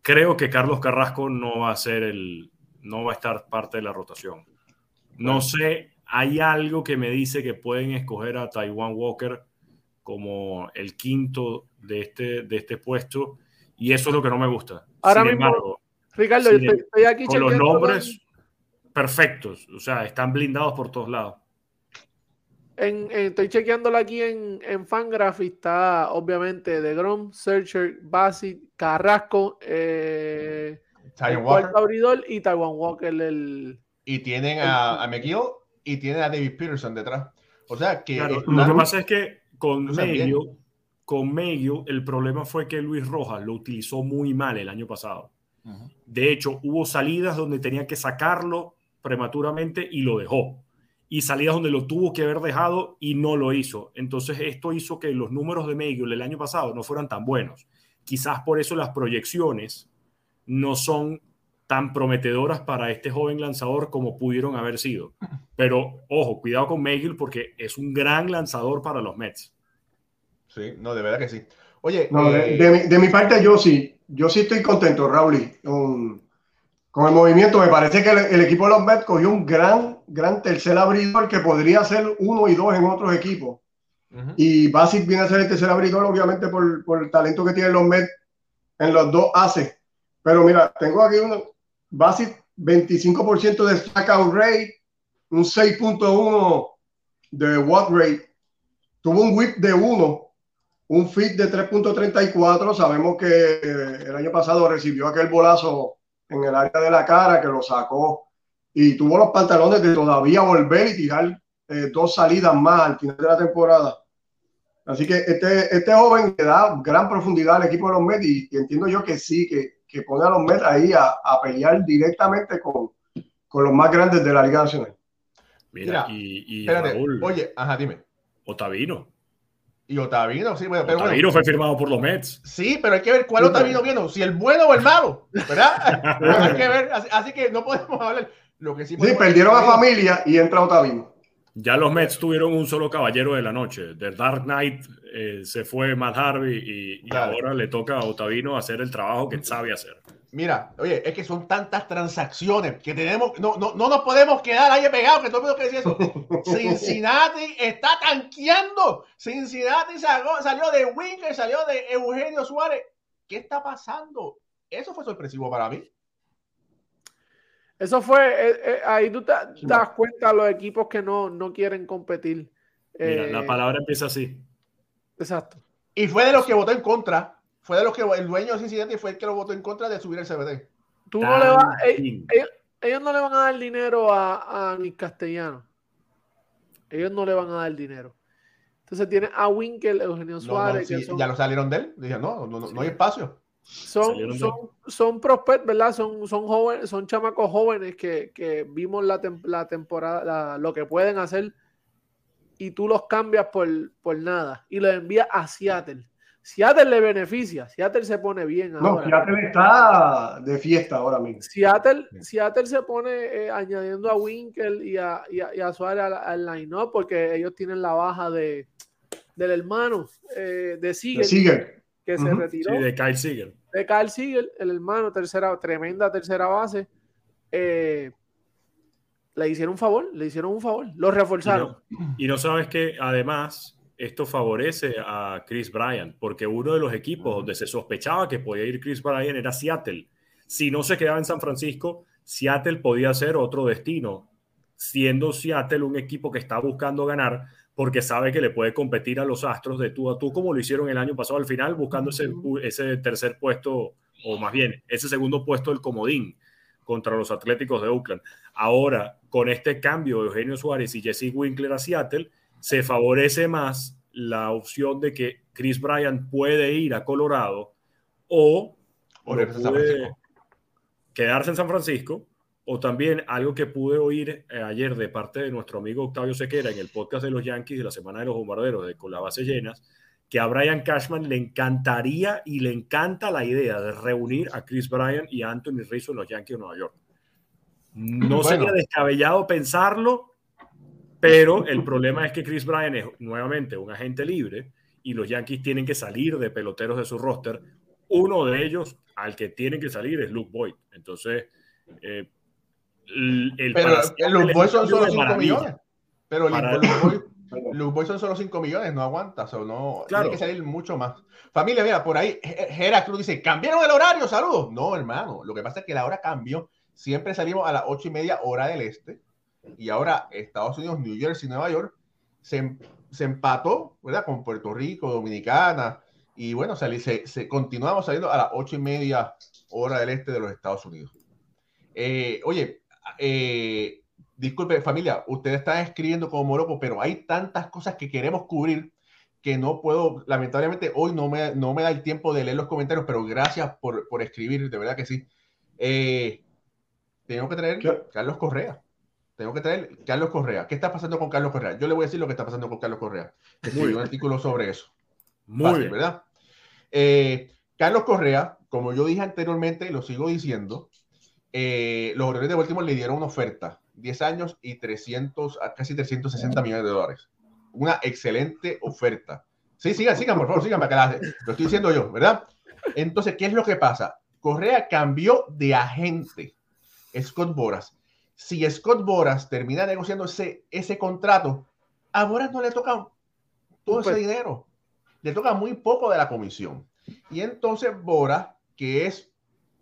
Creo que Carlos Carrasco no va a ser el, no va a estar parte de la rotación. No sé, hay algo que me dice que pueden escoger a Taiwan Walker como el quinto de este, de este puesto y eso es lo que no me gusta. Ahora Sin embargo, Ricardo, estoy, aquí con los nombres perfectos, o sea, están blindados por todos lados. En, estoy chequeándolo aquí en, en Fangraph está obviamente de Grom, Searcher, Bassett, Carrasco, eh, Walker. abridor y Taiwan Walker. El, y tienen a, a, McGill y tienen a David Peterson detrás. O sea que. Claro, lo que pasa es que con Medio, con Medio, el problema fue que Luis Rojas lo utilizó muy mal el año pasado. Uh -huh. De hecho, hubo salidas donde tenía que sacarlo prematuramente y lo dejó. Y salidas donde lo tuvo que haber dejado y no lo hizo. Entonces, esto hizo que los números de Medio el año pasado no fueran tan buenos. Quizás por eso las proyecciones no son tan prometedoras para este joven lanzador como pudieron haber sido. Pero ojo, cuidado con Megill porque es un gran lanzador para los Mets. Sí, no, de verdad que sí. Oye, eh, de, mi, parte yo sí, yo sí estoy contento, Raúl, con, con, el movimiento. Me parece que el, equipo de los Mets cogió un gran, gran tercer abridor que podría ser uno y dos en otros equipos. Y Basit viene a ser el tercer abridor, obviamente, por, por, el talento que tienen los Mets en los dos haces. Pero mira, tengo aquí uno, Basit 25% de strikeout rate, un 6.1 de watt rate, tuvo un whip de 1, un fit de 3.34. Sabemos que el año pasado recibió aquel bolazo en el área de la cara que lo sacó y tuvo los pantalones de todavía volver y tirar eh, dos salidas más al final de la temporada. Así que este, este joven le da gran profundidad al equipo de los Mets y, entiendo yo que sí, que, que pone a los Mets ahí a, a pelear directamente con, con, los más grandes de la Liga Nacional. Mira, y, y Raúl, oye, ajá, dime. Otavino. Y Otavino, sí, pero Otavino fue firmado por los Mets. Sí, pero hay que ver cuál Otavino viene, si el bueno o el malo, ¿verdad? hay que ver, así, que no podemos hablar. Lo que sí, sí perdieron a familia y entra Otavino. Ya los Mets tuvieron un solo caballero de la noche. The Dark Knight eh, se fue Matt Harvey y, ahora le toca a Otavino hacer el trabajo que sabe hacer. Mira, oye, es que son tantas transacciones que tenemos, no, no, no nos podemos quedar ahí pegados, que todo el mundo que decir eso. Cincinnati está tanqueando. Cincinnati salió, de Winker, salió de Eugenio Suárez. ¿Qué está pasando? Eso fue sorpresivo para mí. Eso fue, eh, eh, ahí tú te, das cuenta de los equipos que no, no quieren competir. Mira, la eh, palabra empieza así. Exacto. Y fue de los que votó en contra. Fue de los que el dueño de Cincinnati fue el que lo votó en contra de subir el CBD. Tú no le vas, ellos, no le van a dar dinero a, a mis castellanos. Ellos no le van a dar dinero. Entonces tiene a Winkel, Eugenio Suárez. Ya lo salieron de él. Dije, no, no, no hay espacio. Son, son, son prospects, ¿verdad? Son, son jóvenes, son chamacos jóvenes que, que vimos la, la temporada, lo que pueden hacer, y tú los cambias por, por nada y los envías a Seattle. Seattle le beneficia, Seattle se pone bien no, Seattle está de fiesta ahora mismo. Seattle, Seattle se pone eh, añadiendo a Winkel y a, y a, Suárez al, line, up Porque ellos tienen la baja de, del hermano eh, de Seager que se retiró. Sí, de Kyle Siegel. De Kyle Siegel, el hermano, tercera, tremenda tercera base. Eh, le hicieron un favor, le hicieron un favor, lo reforzaron. Y no, sabes que además esto favorece a Chris Bryan, porque uno de los equipos donde se sospechaba que podía ir Chris Bryan era Seattle. Si no se quedaba en San Francisco, Seattle podía ser otro destino, siendo Seattle un equipo que está buscando ganar, porque sabe que le puede competir a los Astros de tú a tú, como lo hicieron el año pasado al final, buscando ese, ese tercer puesto, o más bien, ese segundo puesto del comodín contra los Atléticos de Oakland. Ahora, con este cambio de Eugenio Suárez y Jesse Winkler a Seattle, se favorece más la opción de que Chris Bryant puede ir a Colorado o, quedarse en San Francisco o también algo que pude oír eh, ayer de parte de nuestro amigo Octavio Sequera en el podcast de los Yankees de la Semana de los Bombarderos de Con la base llenas, que a Brian Cashman le encantaría y le encanta la idea de reunir a Chris Bryan y a Anthony Rizzo en los Yankees de Nueva York. No sería descabellado pensarlo, pero el problema es que Chris Bryan es nuevamente un agente libre y los Yankees tienen que salir de peloteros de su roster. Uno de ellos al que tienen que salir es Luke Boyd. Entonces, eh, pero los Boys son solo 5 millones. Pero los Boys son solo 5 millones, no aguanta, o no, tiene que salir mucho más. Familia, mira, por ahí Cruz dice, ¿cambiaron el horario? Saludos. No, hermano, lo que pasa es que la hora cambió. Siempre salimos a las 8 y media hora del este y ahora Estados Unidos, New Jersey, Nueva York se, se empató, ¿verdad? Con Puerto Rico, Dominicana y bueno, se, se, continuamos saliendo a las 8 y media hora del este de los Estados Unidos. Eh, oye, eh, disculpe familia, ustedes están escribiendo como loco, pero hay tantas cosas que queremos cubrir que no puedo, lamentablemente hoy no me, no me da el tiempo de leer los comentarios, pero gracias por, por escribir, de verdad que sí. Eh, tengo que traer Carlos Correa. Tengo que traer Carlos Correa. ¿Qué está pasando con Carlos Correa? Yo le voy a decir lo que está pasando con Carlos Correa. Escribí un artículo sobre eso. Muy bien. ¿verdad? Eh, Carlos Correa, como yo dije anteriormente lo sigo diciendo, eh, los Orioles de Baltimore le dieron una oferta, 10 años y 300, casi 360 millones de dólares. Una excelente oferta. Sí, sigan, sigan, por favor, sigan para que lo estoy diciendo yo, ¿verdad? Entonces, ¿qué es lo que pasa? Correa cambió de agente, Scott Boras. Si Scott Boras termina negociando ese, ese contrato, a Boras no le toca todo ese dinero, le toca muy poco de la comisión. Y entonces Boras, que es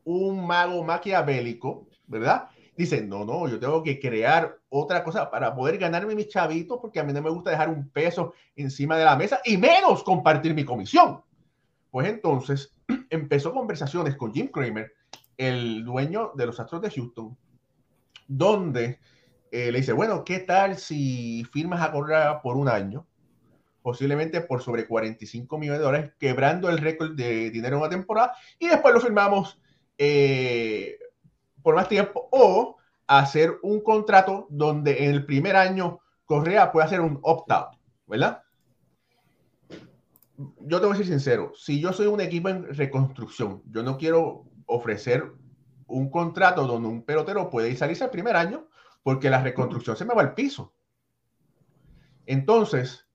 un mago maquiavélico, ¿verdad? Dice, no, no, yo tengo que crear otra cosa para poder ganarme mis chavitos, porque a mí no me gusta dejar un peso encima de la mesa y menos compartir mi comisión. Pues entonces empezó conversaciones con Jim Kramer, el dueño de los Astros de Houston, donde eh, le dice, bueno, ¿qué tal si firmas a por un año? Posiblemente por sobre 45 millones de dólares, quebrando el récord de dinero en una temporada, y después lo firmamos eh, por más tiempo, o hacer un contrato donde en el primer año Correa puede hacer un opt-out, ¿verdad? Yo te voy a ser sincero, si yo soy un equipo en reconstrucción, yo no quiero ofrecer un contrato donde un pelotero puede ir salirse el primer año porque la reconstrucción se me va al piso. Entonces,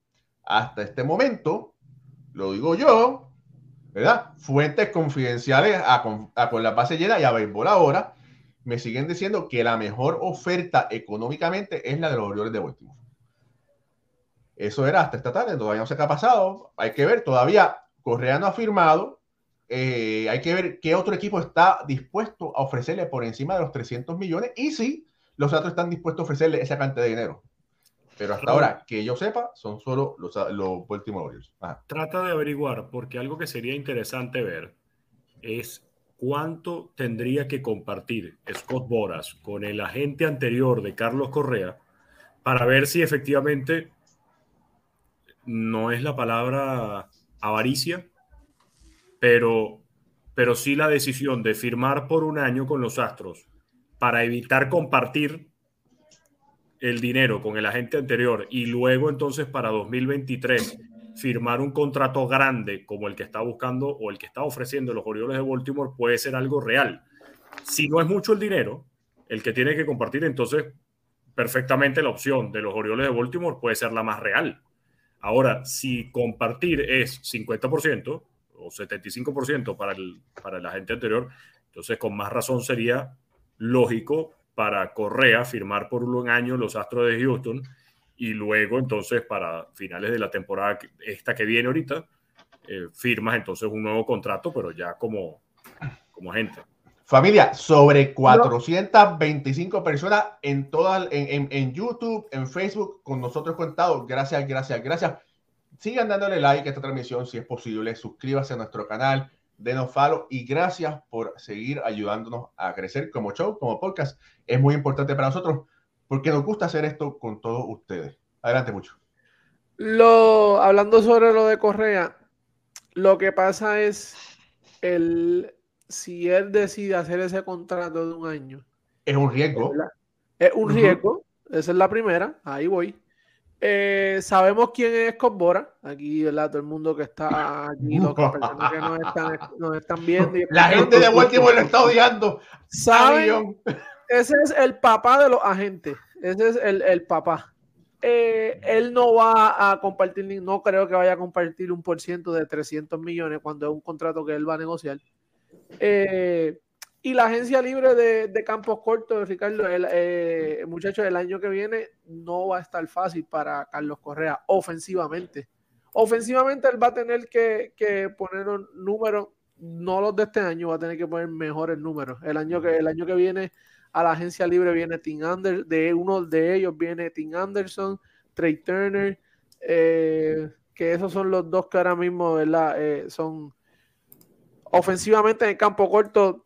hasta este momento, lo digo yo, ¿verdad? Fuentes confidenciales a, con la base llena y a béisbol ahora me siguen diciendo que la mejor oferta económicamente es la de los Orioles de Baltimore. Eso era hasta esta tarde, todavía no sé qué ha pasado. Hay que ver, todavía Correa no ha firmado. Eh, hay que ver qué otro equipo está dispuesto a ofrecerle por encima de los 300 millones y si los otros están dispuestos a ofrecerle esa cantidad de dinero. Pero hasta ahora, que yo sepa, son solo los, los Baltimore Orioles. Trata de averiguar, porque algo que sería interesante ver es cuánto tendría que compartir Scott Boras con el agente anterior de Carlos Correa para ver si efectivamente no es la palabra avaricia, pero, pero sí la decisión de firmar por un año con los Astros para evitar compartir el dinero con el agente anterior y luego entonces para 2023 firmar un contrato grande como el que está buscando o el que está ofreciendo los Orioles de Baltimore puede ser algo real. Si no es mucho el dinero, el que tiene que compartir, entonces perfectamente la opción de los Orioles de Baltimore puede ser la más real. Ahora, si compartir es 50% o 75% para el, para el agente anterior, entonces con más razón sería lógico para Correa firmar por un año los Astros de Houston y luego entonces para finales de la temporada esta que viene ahorita, eh, firmas entonces un nuevo contrato, pero ya como, como agente. Familia, sobre 425 personas en, toda, en, en, YouTube, en Facebook, con nosotros contados. Gracias, gracias, gracias. Sigan dándole like a esta transmisión si es posible. Suscríbase a nuestro canal, denos follow y gracias por seguir ayudándonos a crecer como show, como podcast. Es muy importante para nosotros porque nos gusta hacer esto con todos ustedes. Adelante mucho. Lo, hablando sobre lo de Correa, lo que pasa es el si él decide hacer ese contrato de un año. Es un riesgo. Es un riesgo. Esa es la primera. Ahí voy. Eh, sabemos quién es Scott Aquí, ¿verdad? Todo el mundo que está aquí, los personas que nos están, viendo. la gente de Baltimore lo está odiando. ¿Saben? Ese es el papá de los agentes. Ese es el, el papá. Eh, él no va a compartir, no creo que vaya a compartir un por ciento de 300 millones cuando es un contrato que él va a negociar. Eh, y la agencia libre de, de campos cortos, Ricardo, el, eh, muchachos, el año que viene no va a estar fácil para Carlos Correa ofensivamente. Ofensivamente él va a tener que, que poner un número, no los de este año, va a tener que poner mejores números. El año que, el año que viene a la agencia libre viene Tim Anderson, de uno de ellos viene Tim Anderson, Trey Turner, eh, que esos son los dos que ahora mismo. Eh, son ofensivamente en el campo corto,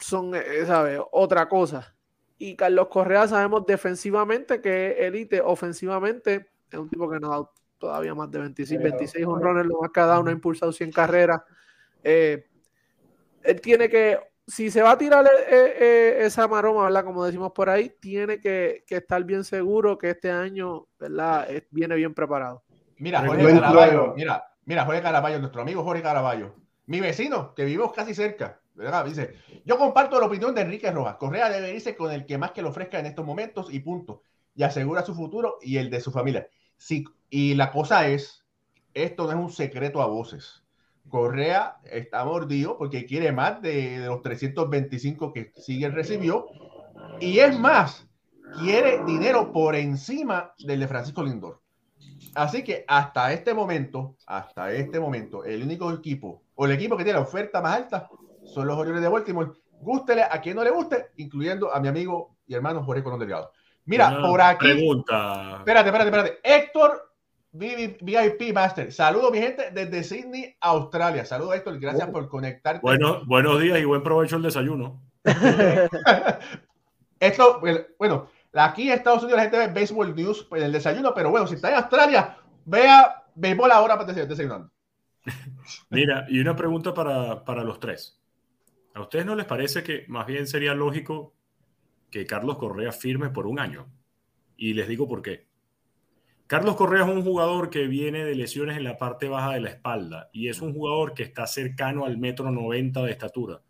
son, eh, ¿sabes? Otra cosa. Y Carlos Correa sabemos defensivamente que elite, ofensivamente es un tipo que no ha dado todavía más de 26, 26 honrones, lo más que ha dado, no ha impulsado 100 carreras. él tiene que si se va a tirar eh, eh, eh, esa maroma, ¿verdad? Como decimos por ahí, tiene que, estar bien seguro que este año, ¿verdad? Viene bien preparado. Mira, Jorge Caraballo, mira, mira, Jorge Caraballo, nuestro amigo Jorge Caraballo, mi vecino, que vivimos casi cerca. Dice, yo comparto la opinión de Enrique Rojas. Correa debe irse con el que más que le ofrezca en estos momentos y punto. Y asegura su futuro y el de su familia. Sí, y la cosa es, esto no es un secreto a voces. Correa está mordido porque quiere más de, de los 325 que sigue recibió. Y es más, quiere dinero por encima del de Francisco Lindor. Así que hasta este momento, hasta este momento, el único equipo o el equipo que tiene la oferta más alta son los Orioles de Baltimore. Gústele a quien no le guste, incluyendo a mi amigo y hermano Jorge Colón Delgado. Mira, por aquí. Pregunta. Espérate, espérate, espérate. Héctor VIP Master. Saludos, mi gente, desde Sydney, Australia. Saludos, Héctor. Gracias oh. por conectarte. Bueno, buenos días y buen provecho el desayuno. Esto, bueno, aquí en Estados Unidos la gente ve Baseball News en el desayuno, pero bueno, si está en Australia, vea béisbol ahora para desayunando. Mira, y una pregunta para, para los tres. ¿A ustedes no les parece que más bien sería lógico que Carlos Correa firme por un año? Y les digo por qué. Carlos Correa es un jugador que viene de lesiones en la parte baja de la espalda y es un jugador que está cercano al metro 90 de estatura.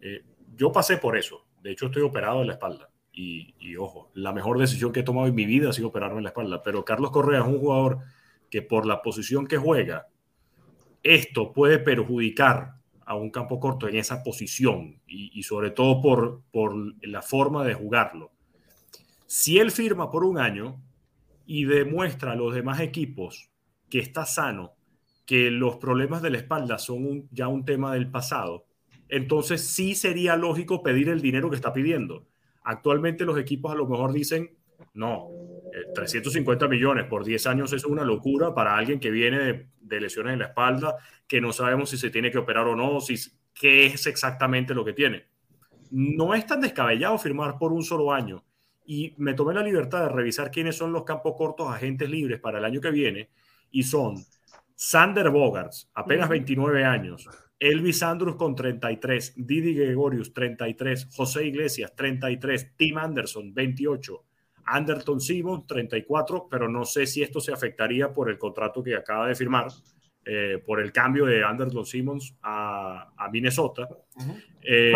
Eh, yo pasé por eso. De hecho, estoy operado en la espalda. Y, y, ojo, la mejor decisión que he tomado en mi vida ha sido operarme en la espalda. Pero Carlos Correa es un jugador que por la posición que juega, esto puede perjudicar a un campo corto en esa posición y, sobre todo por, por la forma de jugarlo. Si él firma por un año y demuestra a los demás equipos que está sano, que los problemas de la espalda son ya un tema del pasado, entonces sí sería lógico pedir el dinero que está pidiendo. Actualmente los equipos a lo mejor dicen, no, 350 eh, millones por 10 años es una locura para alguien que viene de, de, lesiones en la espalda, que no sabemos si se tiene que operar o no, si, qué es exactamente lo que tiene. No es tan descabellado firmar por un solo año. Y me tomé la libertad de revisar quiénes son los campos cortos agentes libres para el año que viene. Y son Sander Bogarts, apenas 29 años, Elvis Andrus con 33, Didi Gregorius 33, José Iglesias 33, Tim Anderson 28, Anderton Simmons, 34, pero no sé si esto se afectaría por el contrato que acaba de firmar, eh, por el cambio de Anderton Simmons a, a Minnesota. Eh,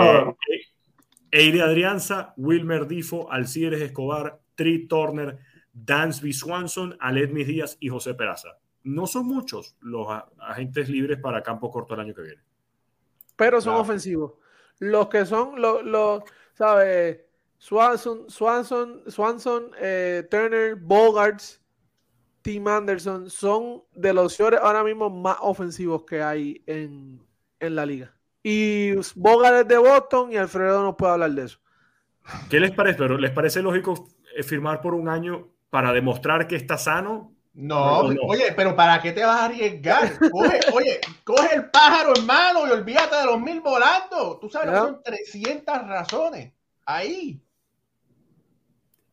Eire Adrianza, Wilmer Difo, Alcides Escobar, Tri Turner, Dansby Swanson, Aledmis Díaz y José Peraza. No son muchos los agentes libres para campo corto el año que viene. Pero son ofensivos. Los que son, los, los ¿sabes? Swanson, Swanson, Swanson eh, Turner, Bogarts, Tim Anderson son de los señores ahora mismo más ofensivos que hay en, la liga. Y Bogart es de Boston y Alfredo nos puede hablar de eso. ¿Qué les parece? ¿Pero les parece lógico eh, firmar por un año para demostrar que está sano? No, oye, pero ¿para qué te vas a arriesgar? oye, coge el pájaro, hermano, y olvídate de los mil volando. Tú sabes, son 300 razones. Ahí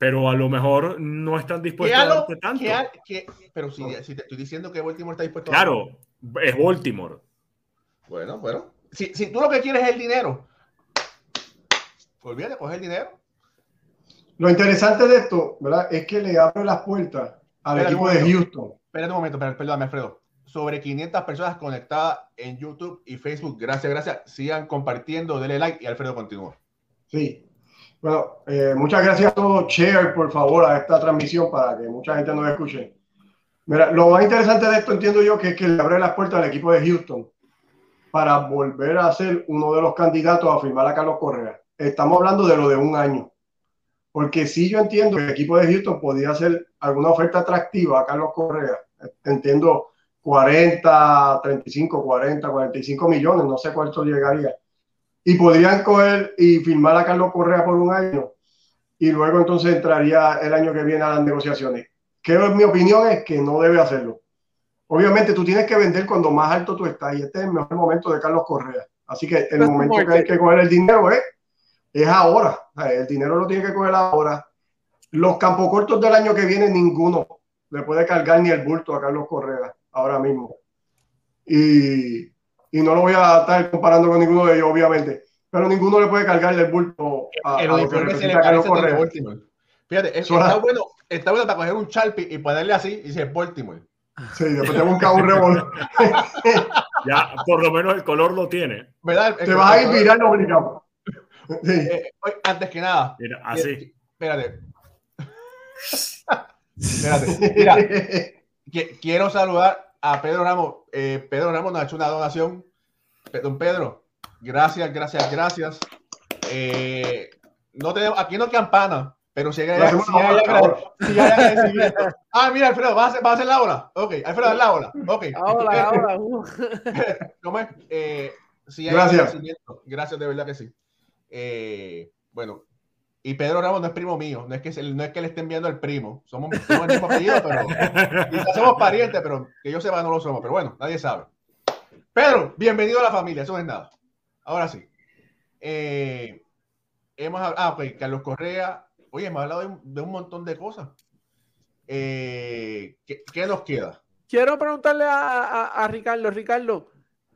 pero a lo mejor no están dispuestos a darte tanto. pero si, si, te estoy diciendo que Baltimore está dispuesto claro, a... es Baltimore. Bueno, bueno. Si, si, tú lo que quieres es el dinero, olvídate, coger el dinero. Lo interesante de esto, ¿verdad? Es que le abre las puertas al equipo de Houston. Espera un momento, perdóname, Alfredo. Sobre 500 personas conectadas en YouTube y Facebook. Gracias, gracias. Sigan compartiendo, denle like y Alfredo continúa. Sí, bueno, eh, muchas gracias a todos. Share, por favor, a esta transmisión para que mucha gente nos escuche. Mira, lo más interesante de esto entiendo yo que es que le abre las puertas al equipo de Houston para volver a ser uno de los candidatos a firmar a Carlos Correa. Estamos hablando de lo de un año. Porque si yo entiendo que el equipo de Houston podría hacer alguna oferta atractiva a Carlos Correa. Entiendo 40, 35, 40, 45 millones, no sé cuánto llegaría y podrían coger y firmar a Carlos Correa por un año y luego entonces entraría el año que viene a las negociaciones. Que en mi opinión es que no debe hacerlo. Obviamente tú tienes que vender cuando más alto tú estás y este es el mejor momento de Carlos Correa. Así que el momento que hay que coger el dinero es, es ahora. El dinero lo tiene que coger ahora. Los campos cortos del año que viene ninguno le puede cargar ni el bulto a Carlos Correa ahora mismo. Y y no lo voy a estar comparando con ninguno de ellos, obviamente, pero ninguno le puede cargar el bulto a, el uniforme se le parece de Baltimore. Fíjate, está, bueno, está bueno para coger un Sharpie y ponerle así y dice Baltimore. Sí, después te busca un revólver. Ya, por lo menos el color lo tiene. ¿Verdad? Te vas a ir mirando obligado. Sí. Eh, antes que nada. Mira, así. Espérate. espérate. Mira, quiero saludar a Pedro Ramos. Eh, Pedro Ramos nos ha hecho una donación. Don Pedro, gracias, gracias, gracias. Eh, no tenemos, aquí no campana, pero si hay, si hay, agradecimiento. Ah, mira, Alfredo, ¿vas a, hacer, ¿vas a hacer la ola? Ok, Alfredo, haz la ola. Ok. Ahora, ahora. Uh. ¿Cómo es? Eh, si hay gracias. Gracias, de verdad que sí. Eh, bueno, y Pedro Ramos no es primo mío, no es que, no es que le esté enviando al primo, somos, somos el mismo apellido, pero somos parientes, pero que yo sepa no lo somos, pero bueno, nadie sabe. Pedro, bienvenido a la familia, eso no es nada. Ahora sí. Eh, hemos ah, ok, Carlos Correa, oye, hemos hablado de, un montón de cosas. Eh, ¿qué, nos queda? Quiero preguntarle a, a, Ricardo, Ricardo,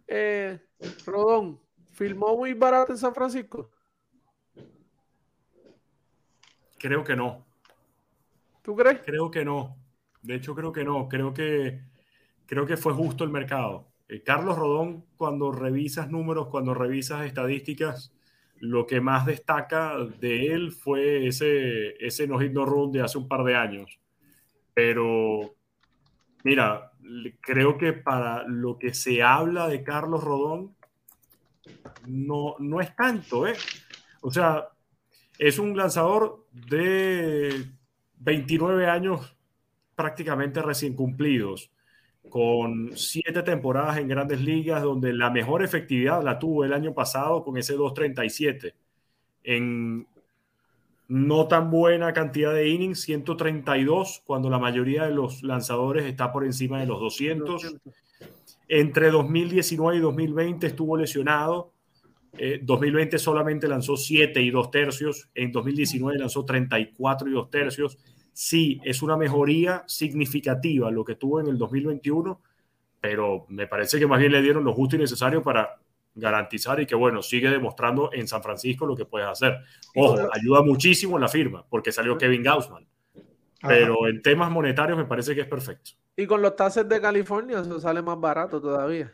eh, Rodón, ¿filmó muy barato en San Francisco? Creo que no. ¿Tú crees? Creo que no. De hecho, creo que no. Creo que, creo que fue justo el mercado. Eh, Carlos Rodón, cuando revisas números, cuando revisas estadísticas, lo que más destaca de él fue ese, ese no hit no run de hace un par de años. Pero, mira, creo que para lo que se habla de Carlos Rodón, no, no es tanto, ¿eh? O sea, es un lanzador de 29 años prácticamente recién cumplidos, con siete temporadas en grandes ligas, donde la mejor efectividad la tuvo el año pasado con ese 237. En no tan buena cantidad de innings, 132, cuando la mayoría de los lanzadores está por encima de los 200. Entre 2019 y 2020 estuvo lesionado 2020 eh, solamente lanzó 7 y 2 tercios, en 2019 lanzó 34 y 2 tercios. Sí, es una mejoría significativa lo que tuvo en el 2021, pero me parece que más bien le dieron lo justo y necesario para garantizar y que, bueno, sigue demostrando en San Francisco lo que puede hacer. Ojo, ayuda muchísimo la firma, porque salió Kevin Gaussman. Pero en temas monetarios me parece que es perfecto. Y con los tases de California eso sale más barato todavía.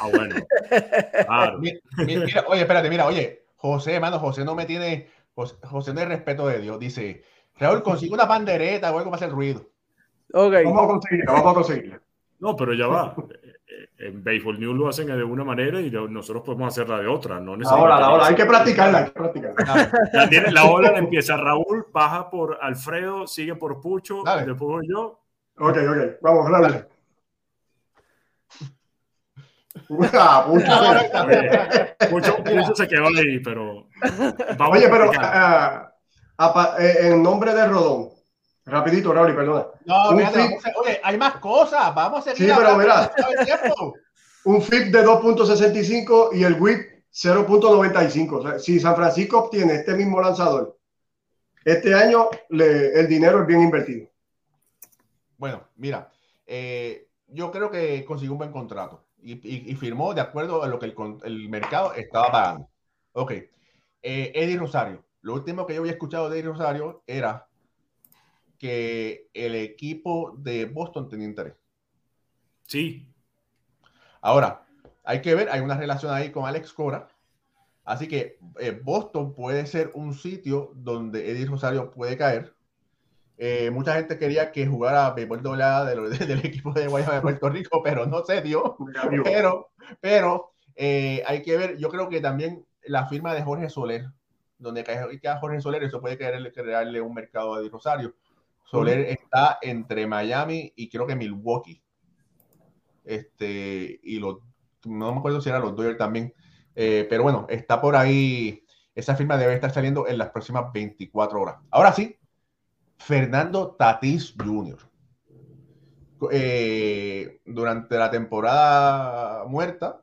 Ah, bueno. oye, espérate, mira, oye, José, hermano, José no me tiene, José, no hay respeto de Dios. Dice, Raúl, consigue una pandereta o algo para hacer ruido. Okay. Vamos a conseguirla, vamos a conseguirla. No, pero ya va. En Baseball News lo hacen de una manera y nosotros podemos hacerla de otra. No ahora, la ola, hay que practicarla, hay que practicarla. La, la ola empieza Raúl, baja por Alfredo, sigue por Pucho, después yo Ok, ok, vamos, dale. Ah, mucho, mucho, se quedó ahí, pero. Oye, pero uh, en nombre de Rodón, rapidito, Raúl, perdona. No, oye, hay más cosas, vamos a seguir. Sí, pero mira, un FIP de 2.65 y el WIP 0.95. O sea, si San Francisco obtiene este mismo lanzador, este año le, el dinero es bien invertido. Bueno, mira, eh, yo creo que consiguió un buen contrato y, firmó de acuerdo a lo que el, mercado estaba pagando. Ok, eh, Eddie Rosario. Lo último que yo había escuchado de Eddie Rosario era que el equipo de Boston tenía interés. Sí. Ahora, hay que ver, hay una relación ahí con Alex Cora. Así que eh, Boston puede ser un sitio donde Eddie Rosario puede caer eh, mucha gente quería que jugara béisbol doblada del equipo de Guayama de Puerto Rico, pero no se dio. Pero, pero eh, hay que ver, yo creo que también la firma de Jorge Soler, donde cae Jorge Soler, eso puede crearle, crearle un mercado de Rosario. Soler está entre Miami y creo que Milwaukee. Este, y los, no me acuerdo si eran los Dodgers también. Eh, pero bueno, está por ahí. Esa firma debe estar saliendo en las próximas 24 horas. Ahora sí, Fernando Tatís Jr. Eh, durante la temporada muerta,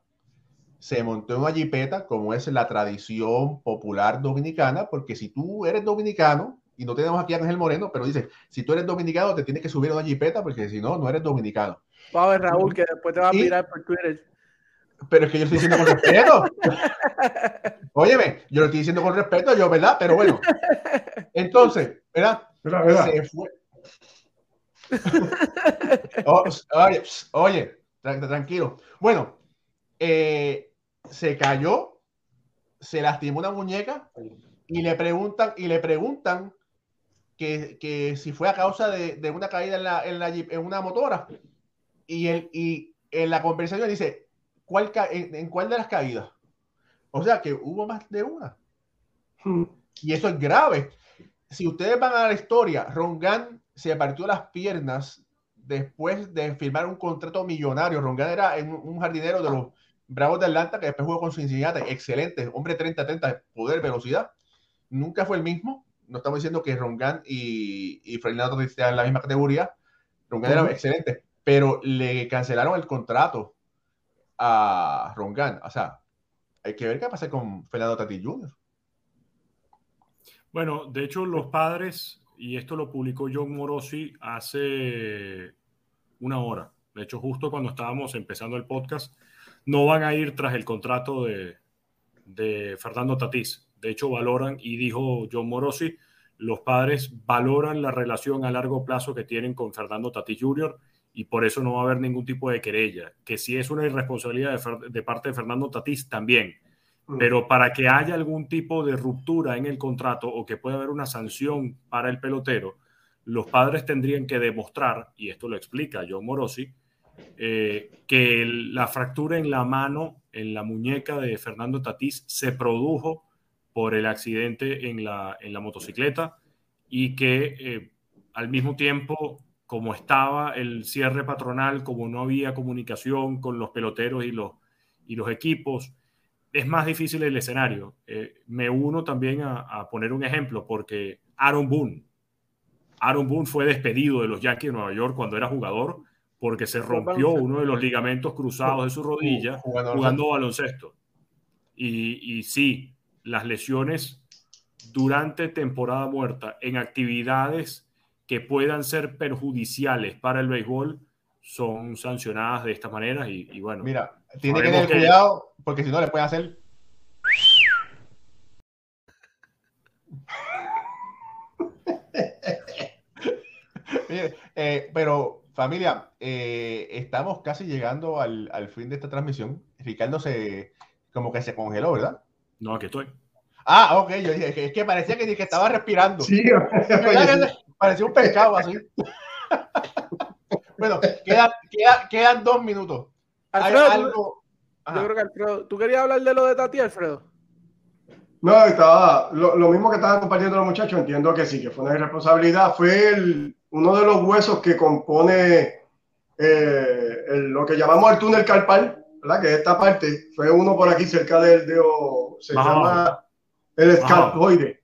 se montó en una jipeta, como es la tradición popular dominicana, porque si tú eres dominicano, y no tenemos aquí a Ángel Moreno, pero dice, si tú eres dominicano, te tienes que subir a una jipeta, porque si no, no eres dominicano. Va a Raúl, que después te va a mirar por Twitter. Pero es que yo estoy diciendo con respeto. Óyeme, yo lo estoy diciendo con respeto, yo, ¿verdad? Pero bueno. Entonces, ¿verdad? Se fue. oye, oye, tranquilo. Bueno, eh, se cayó, se lastimó una muñeca y le preguntan, y le preguntan que, que si fue a causa de, de una caída en, la, en, la, en una motora. Y, él, y en la conversación dice, ¿cuál en, en, cuál de las caídas? O sea que hubo más de una. Hmm. Y eso es grave. Si ustedes van a la historia, Rongan se partió las piernas después de firmar un contrato millonario. Rongan era un jardinero de los Bravos de Atlanta que después jugó con Cincinnati. Excelente. Hombre 30-30, poder, velocidad. Nunca fue el mismo. No estamos diciendo que Rongan y, y Fernando en la misma categoría. Rongan era excelente pero le cancelaron el contrato a Rongan. O sea, hay que ver qué pasa con Fernando Tati Jr. Bueno, de hecho, los padres, y esto lo publicó John Morosi hace una hora, de hecho, justo cuando estábamos empezando el podcast, no van a ir tras el contrato de, de Fernando Tatís. De hecho, valoran, y dijo John Morosi, los padres valoran la relación a largo plazo que tienen con Fernando Tatís Jr y por eso no va a haber ningún tipo de querella. Que si es una irresponsabilidad de, parte de Fernando Tatís, también. Mm. Pero para que haya algún tipo de ruptura en el contrato o que pueda haber una sanción para el pelotero, los padres tendrían que demostrar, y esto lo explica John Morosi, eh, que la fractura en la mano, en la muñeca de Fernando Tatís, se produjo por el accidente en la, en la motocicleta y que eh, al mismo tiempo como estaba el cierre patronal, como no había comunicación con los peloteros y los, y los equipos, es más difícil el escenario. Eh, me uno también a, poner un ejemplo, porque Aaron Boone, Aaron Boone fue despedido de los Yankees de Nueva York cuando era jugador porque se rompió uno de los ligamentos cruzados de su rodilla jugando, baloncesto. Y, y sí, las lesiones durante temporada muerta en actividades que puedan ser perjudiciales para el béisbol son sancionadas de esta manera y, bueno. Mira, tiene que tener cuidado porque si no le pueden hacer... Eh, pero familia, eh, estamos casi llegando al, al, fin de esta transmisión. Ricardo se como que se congeló, ¿verdad? No, aquí estoy. Ah, ok, yo dije, es que parecía que, que estaba respirando. Sí, parecía un pescado así. bueno, quedan, quedan dos minutos. Alfredo, yo creo que Alfredo, ¿tú querías hablar de lo de Tati, Alfredo? No, estaba, lo, mismo que estaban compartiendo los muchachos, entiendo que sí, que fue una irresponsabilidad. Fue el, uno de los huesos que compone eh, lo que llamamos el túnel carpal, ¿verdad? Que esta parte fue uno por aquí cerca del dedo, se llama el escafoide.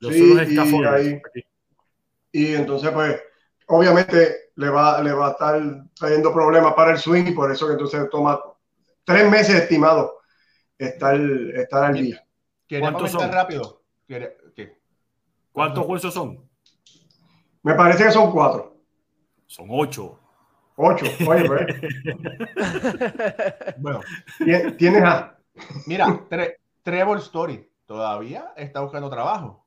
Sí, y, ahí, y entonces, pues, obviamente le va, le va a estar trayendo problemas para el swing y por eso que entonces toma tres meses estimado estar, estar al día. ¿Cuántos son? rápido? ¿Cuántos huesos son? Me parece que son cuatro. Son ocho. Ocho, oye, pues. bueno, tienes a. Mira, Trevor Story todavía está buscando trabajo.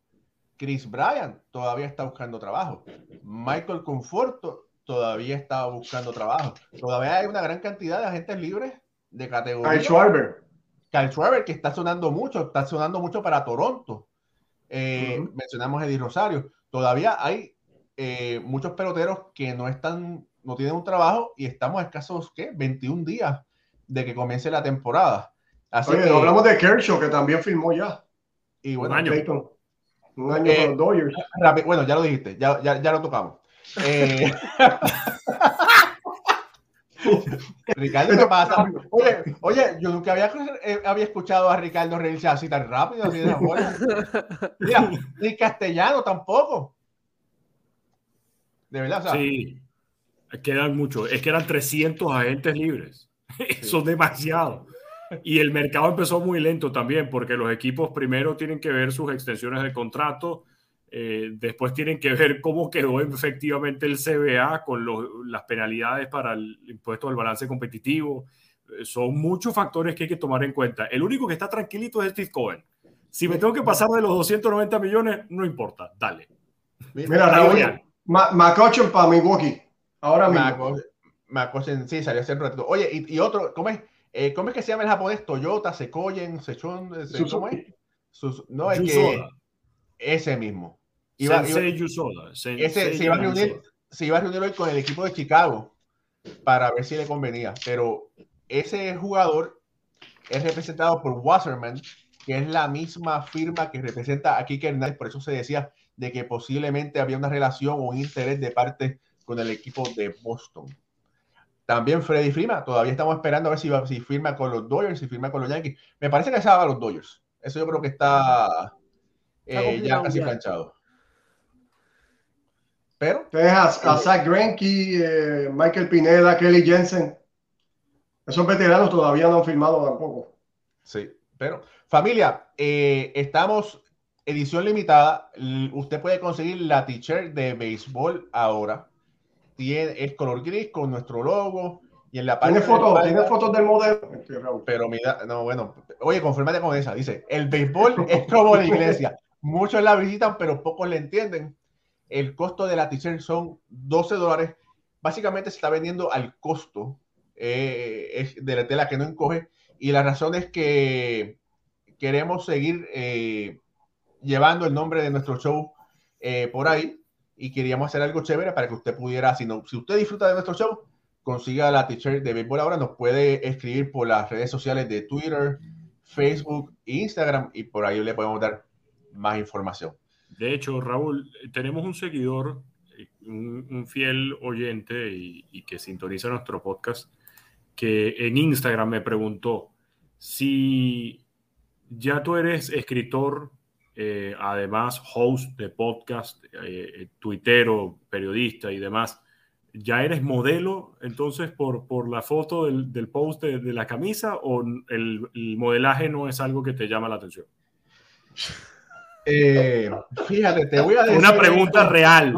Chris Bryan todavía está buscando trabajo. Michael Conforto todavía está buscando trabajo. Todavía hay una gran cantidad de agentes libres de categoría. Kyle Schwarber. Kyle Schwarber, que está sonando mucho, está sonando mucho para Toronto. Eh, mencionamos Eddie Rosario. Todavía hay eh, muchos peloteros que no están, no tienen un trabajo y estamos a escasos, ¿qué? 21 días de que comience la temporada. Así que, hablamos de Kershaw, que también firmó ya. Y bueno, Un año eh, Dodgers. Bueno, ya lo dijiste, ya, ya, ya lo tocamos. Eh, Ricardo, ¿qué pasa? Oye, oye, yo nunca había, eh, había escuchado a Ricardo reírse así tan rápido, así de Mira, ni castellano tampoco. De verdad, Sí, quedan muchos. Es que eran 300 agentes libres. Son demasiados. Y el mercado empezó muy lento también, porque los equipos primero tienen que ver sus extensiones de contrato, eh, después tienen que ver cómo quedó efectivamente el CBA con las penalidades para el impuesto al balance competitivo. Eh, son muchos factores que hay que tomar en cuenta. El único que está tranquilito es Steve Cohen. Si me tengo que pasar de los 290 millones, no importa, dale. Mira, Raúl, Macocho para Milwaukee. Ahora mismo. Macochen, sí, salió hace un rato. Oye, y, y otro, ¿cómo es? Eh, ¿Cómo es que se llama el japonés? Toyota, Sekoyen, Sechon, ¿cómo es? no, es que ese mismo. Iba, ese, se, iba a reunir, se iba a reunir hoy con el equipo de Chicago para ver si le convenía, pero ese jugador es representado por Wasserman, que es la misma firma que representa a Kike Hernández, por eso se decía de que posiblemente había una relación o un interés de parte con el equipo de Boston. También Freddy Firma, todavía estamos esperando a ver si, si firma con los Dodgers, si firma con los Yankees. Me parece que se va a los Dodgers. Eso yo creo que está, eh, ya casi planchado. Pero. a, a Zach Greinke, eh, Michael Pineda, Kelly Jensen. Esos veteranos todavía no han firmado tampoco. Sí, pero familia, eh, estamos edición limitada. Usted puede conseguir la t-shirt de béisbol ahora. Tiene, es color gris con nuestro logo. Y en la parte ¿Tiene, fotos, ¿Tiene fotos del modelo? Pero mira, no, bueno. Oye, confirmate con esa. Dice, el béisbol es como la iglesia. Muchos la visitan, pero pocos le entienden. El costo de la t-shirt son 12 dólares. Básicamente se está vendiendo al costo eh, de la tela que no encoge. Y la razón es que queremos seguir eh, llevando el nombre de nuestro show eh, por ahí y queríamos hacer algo chévere para que usted pudiera, si, si usted disfruta de nuestro show, consiga la t-shirt de béisbol ahora, nos puede escribir por las redes sociales de Twitter, Facebook e Instagram y por ahí le podemos dar más información. De hecho, Raúl, tenemos un seguidor, un, fiel oyente y, que sintoniza nuestro podcast, que en Instagram me preguntó si ya tú eres escritor, eh, además host de podcast, eh, eh, tuitero, periodista y demás. ¿Ya eres modelo entonces por, por la foto del, del post de, de, la camisa o el, el, modelaje no es algo que te llama la atención? fíjate, te voy a decir... Una pregunta real.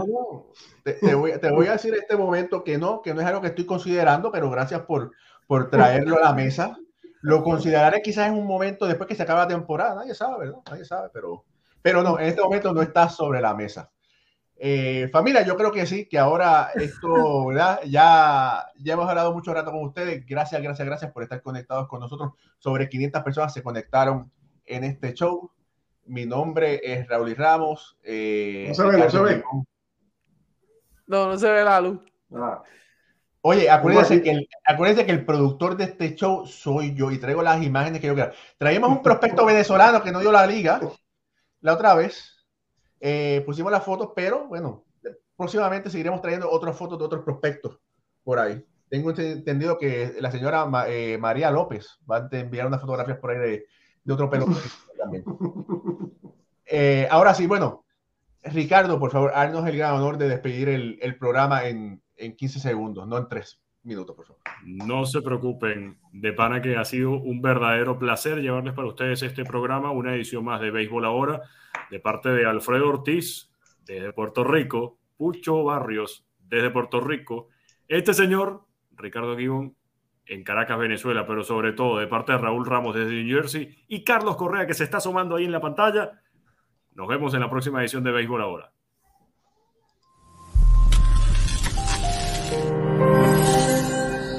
te, te, voy, te, voy, a decir en este momento que no, que no es algo que estoy considerando, pero gracias por, por traerlo a la mesa. Lo consideraré quizás en un momento después que se acaba la temporada, nadie sabe, ¿verdad? Nadie sabe, pero, pero no, en este momento no está sobre la mesa. Eh, familia, yo creo que sí, que ahora esto, ¿verdad? Ya, ya hemos hablado mucho rato con ustedes. Gracias, gracias, gracias por estar conectados con nosotros. Sobre 500 personas se conectaron en este show. Mi nombre es Raúl y Ramos. Eh, no se ve, no se ve. No, no se ve la luz. Ah. Oye, acuérdense que, el, acuérdense que el productor de este show soy yo y traigo las imágenes que yo quiero. Traímos un prospecto venezolano que no dio la liga la otra vez. Eh, pusimos las fotos, pero bueno, próximamente seguiremos trayendo otras fotos de otros prospectos por ahí. Tengo entendido que la señora eh, María López va a enviar unas fotografías por ahí de, de otro pelotón también. Eh, ahora sí, bueno, Ricardo, por favor, haznos el gran honor de despedir el, programa en, en 15 segundos, no en 3 minutos, por favor. No se preocupen, de pana que ha sido un verdadero placer llevarles para ustedes este programa, una edición más de Béisbol Ahora, de parte de Alfredo Ortiz, desde Puerto Rico, Pucho Barrios, desde Puerto Rico, este señor, Ricardo Guibón, en Caracas, Venezuela, pero sobre todo de parte de Raúl Ramos desde New Jersey y Carlos Correa que se está asomando ahí en la pantalla. Nos vemos en la próxima edición de Béisbol Ahora.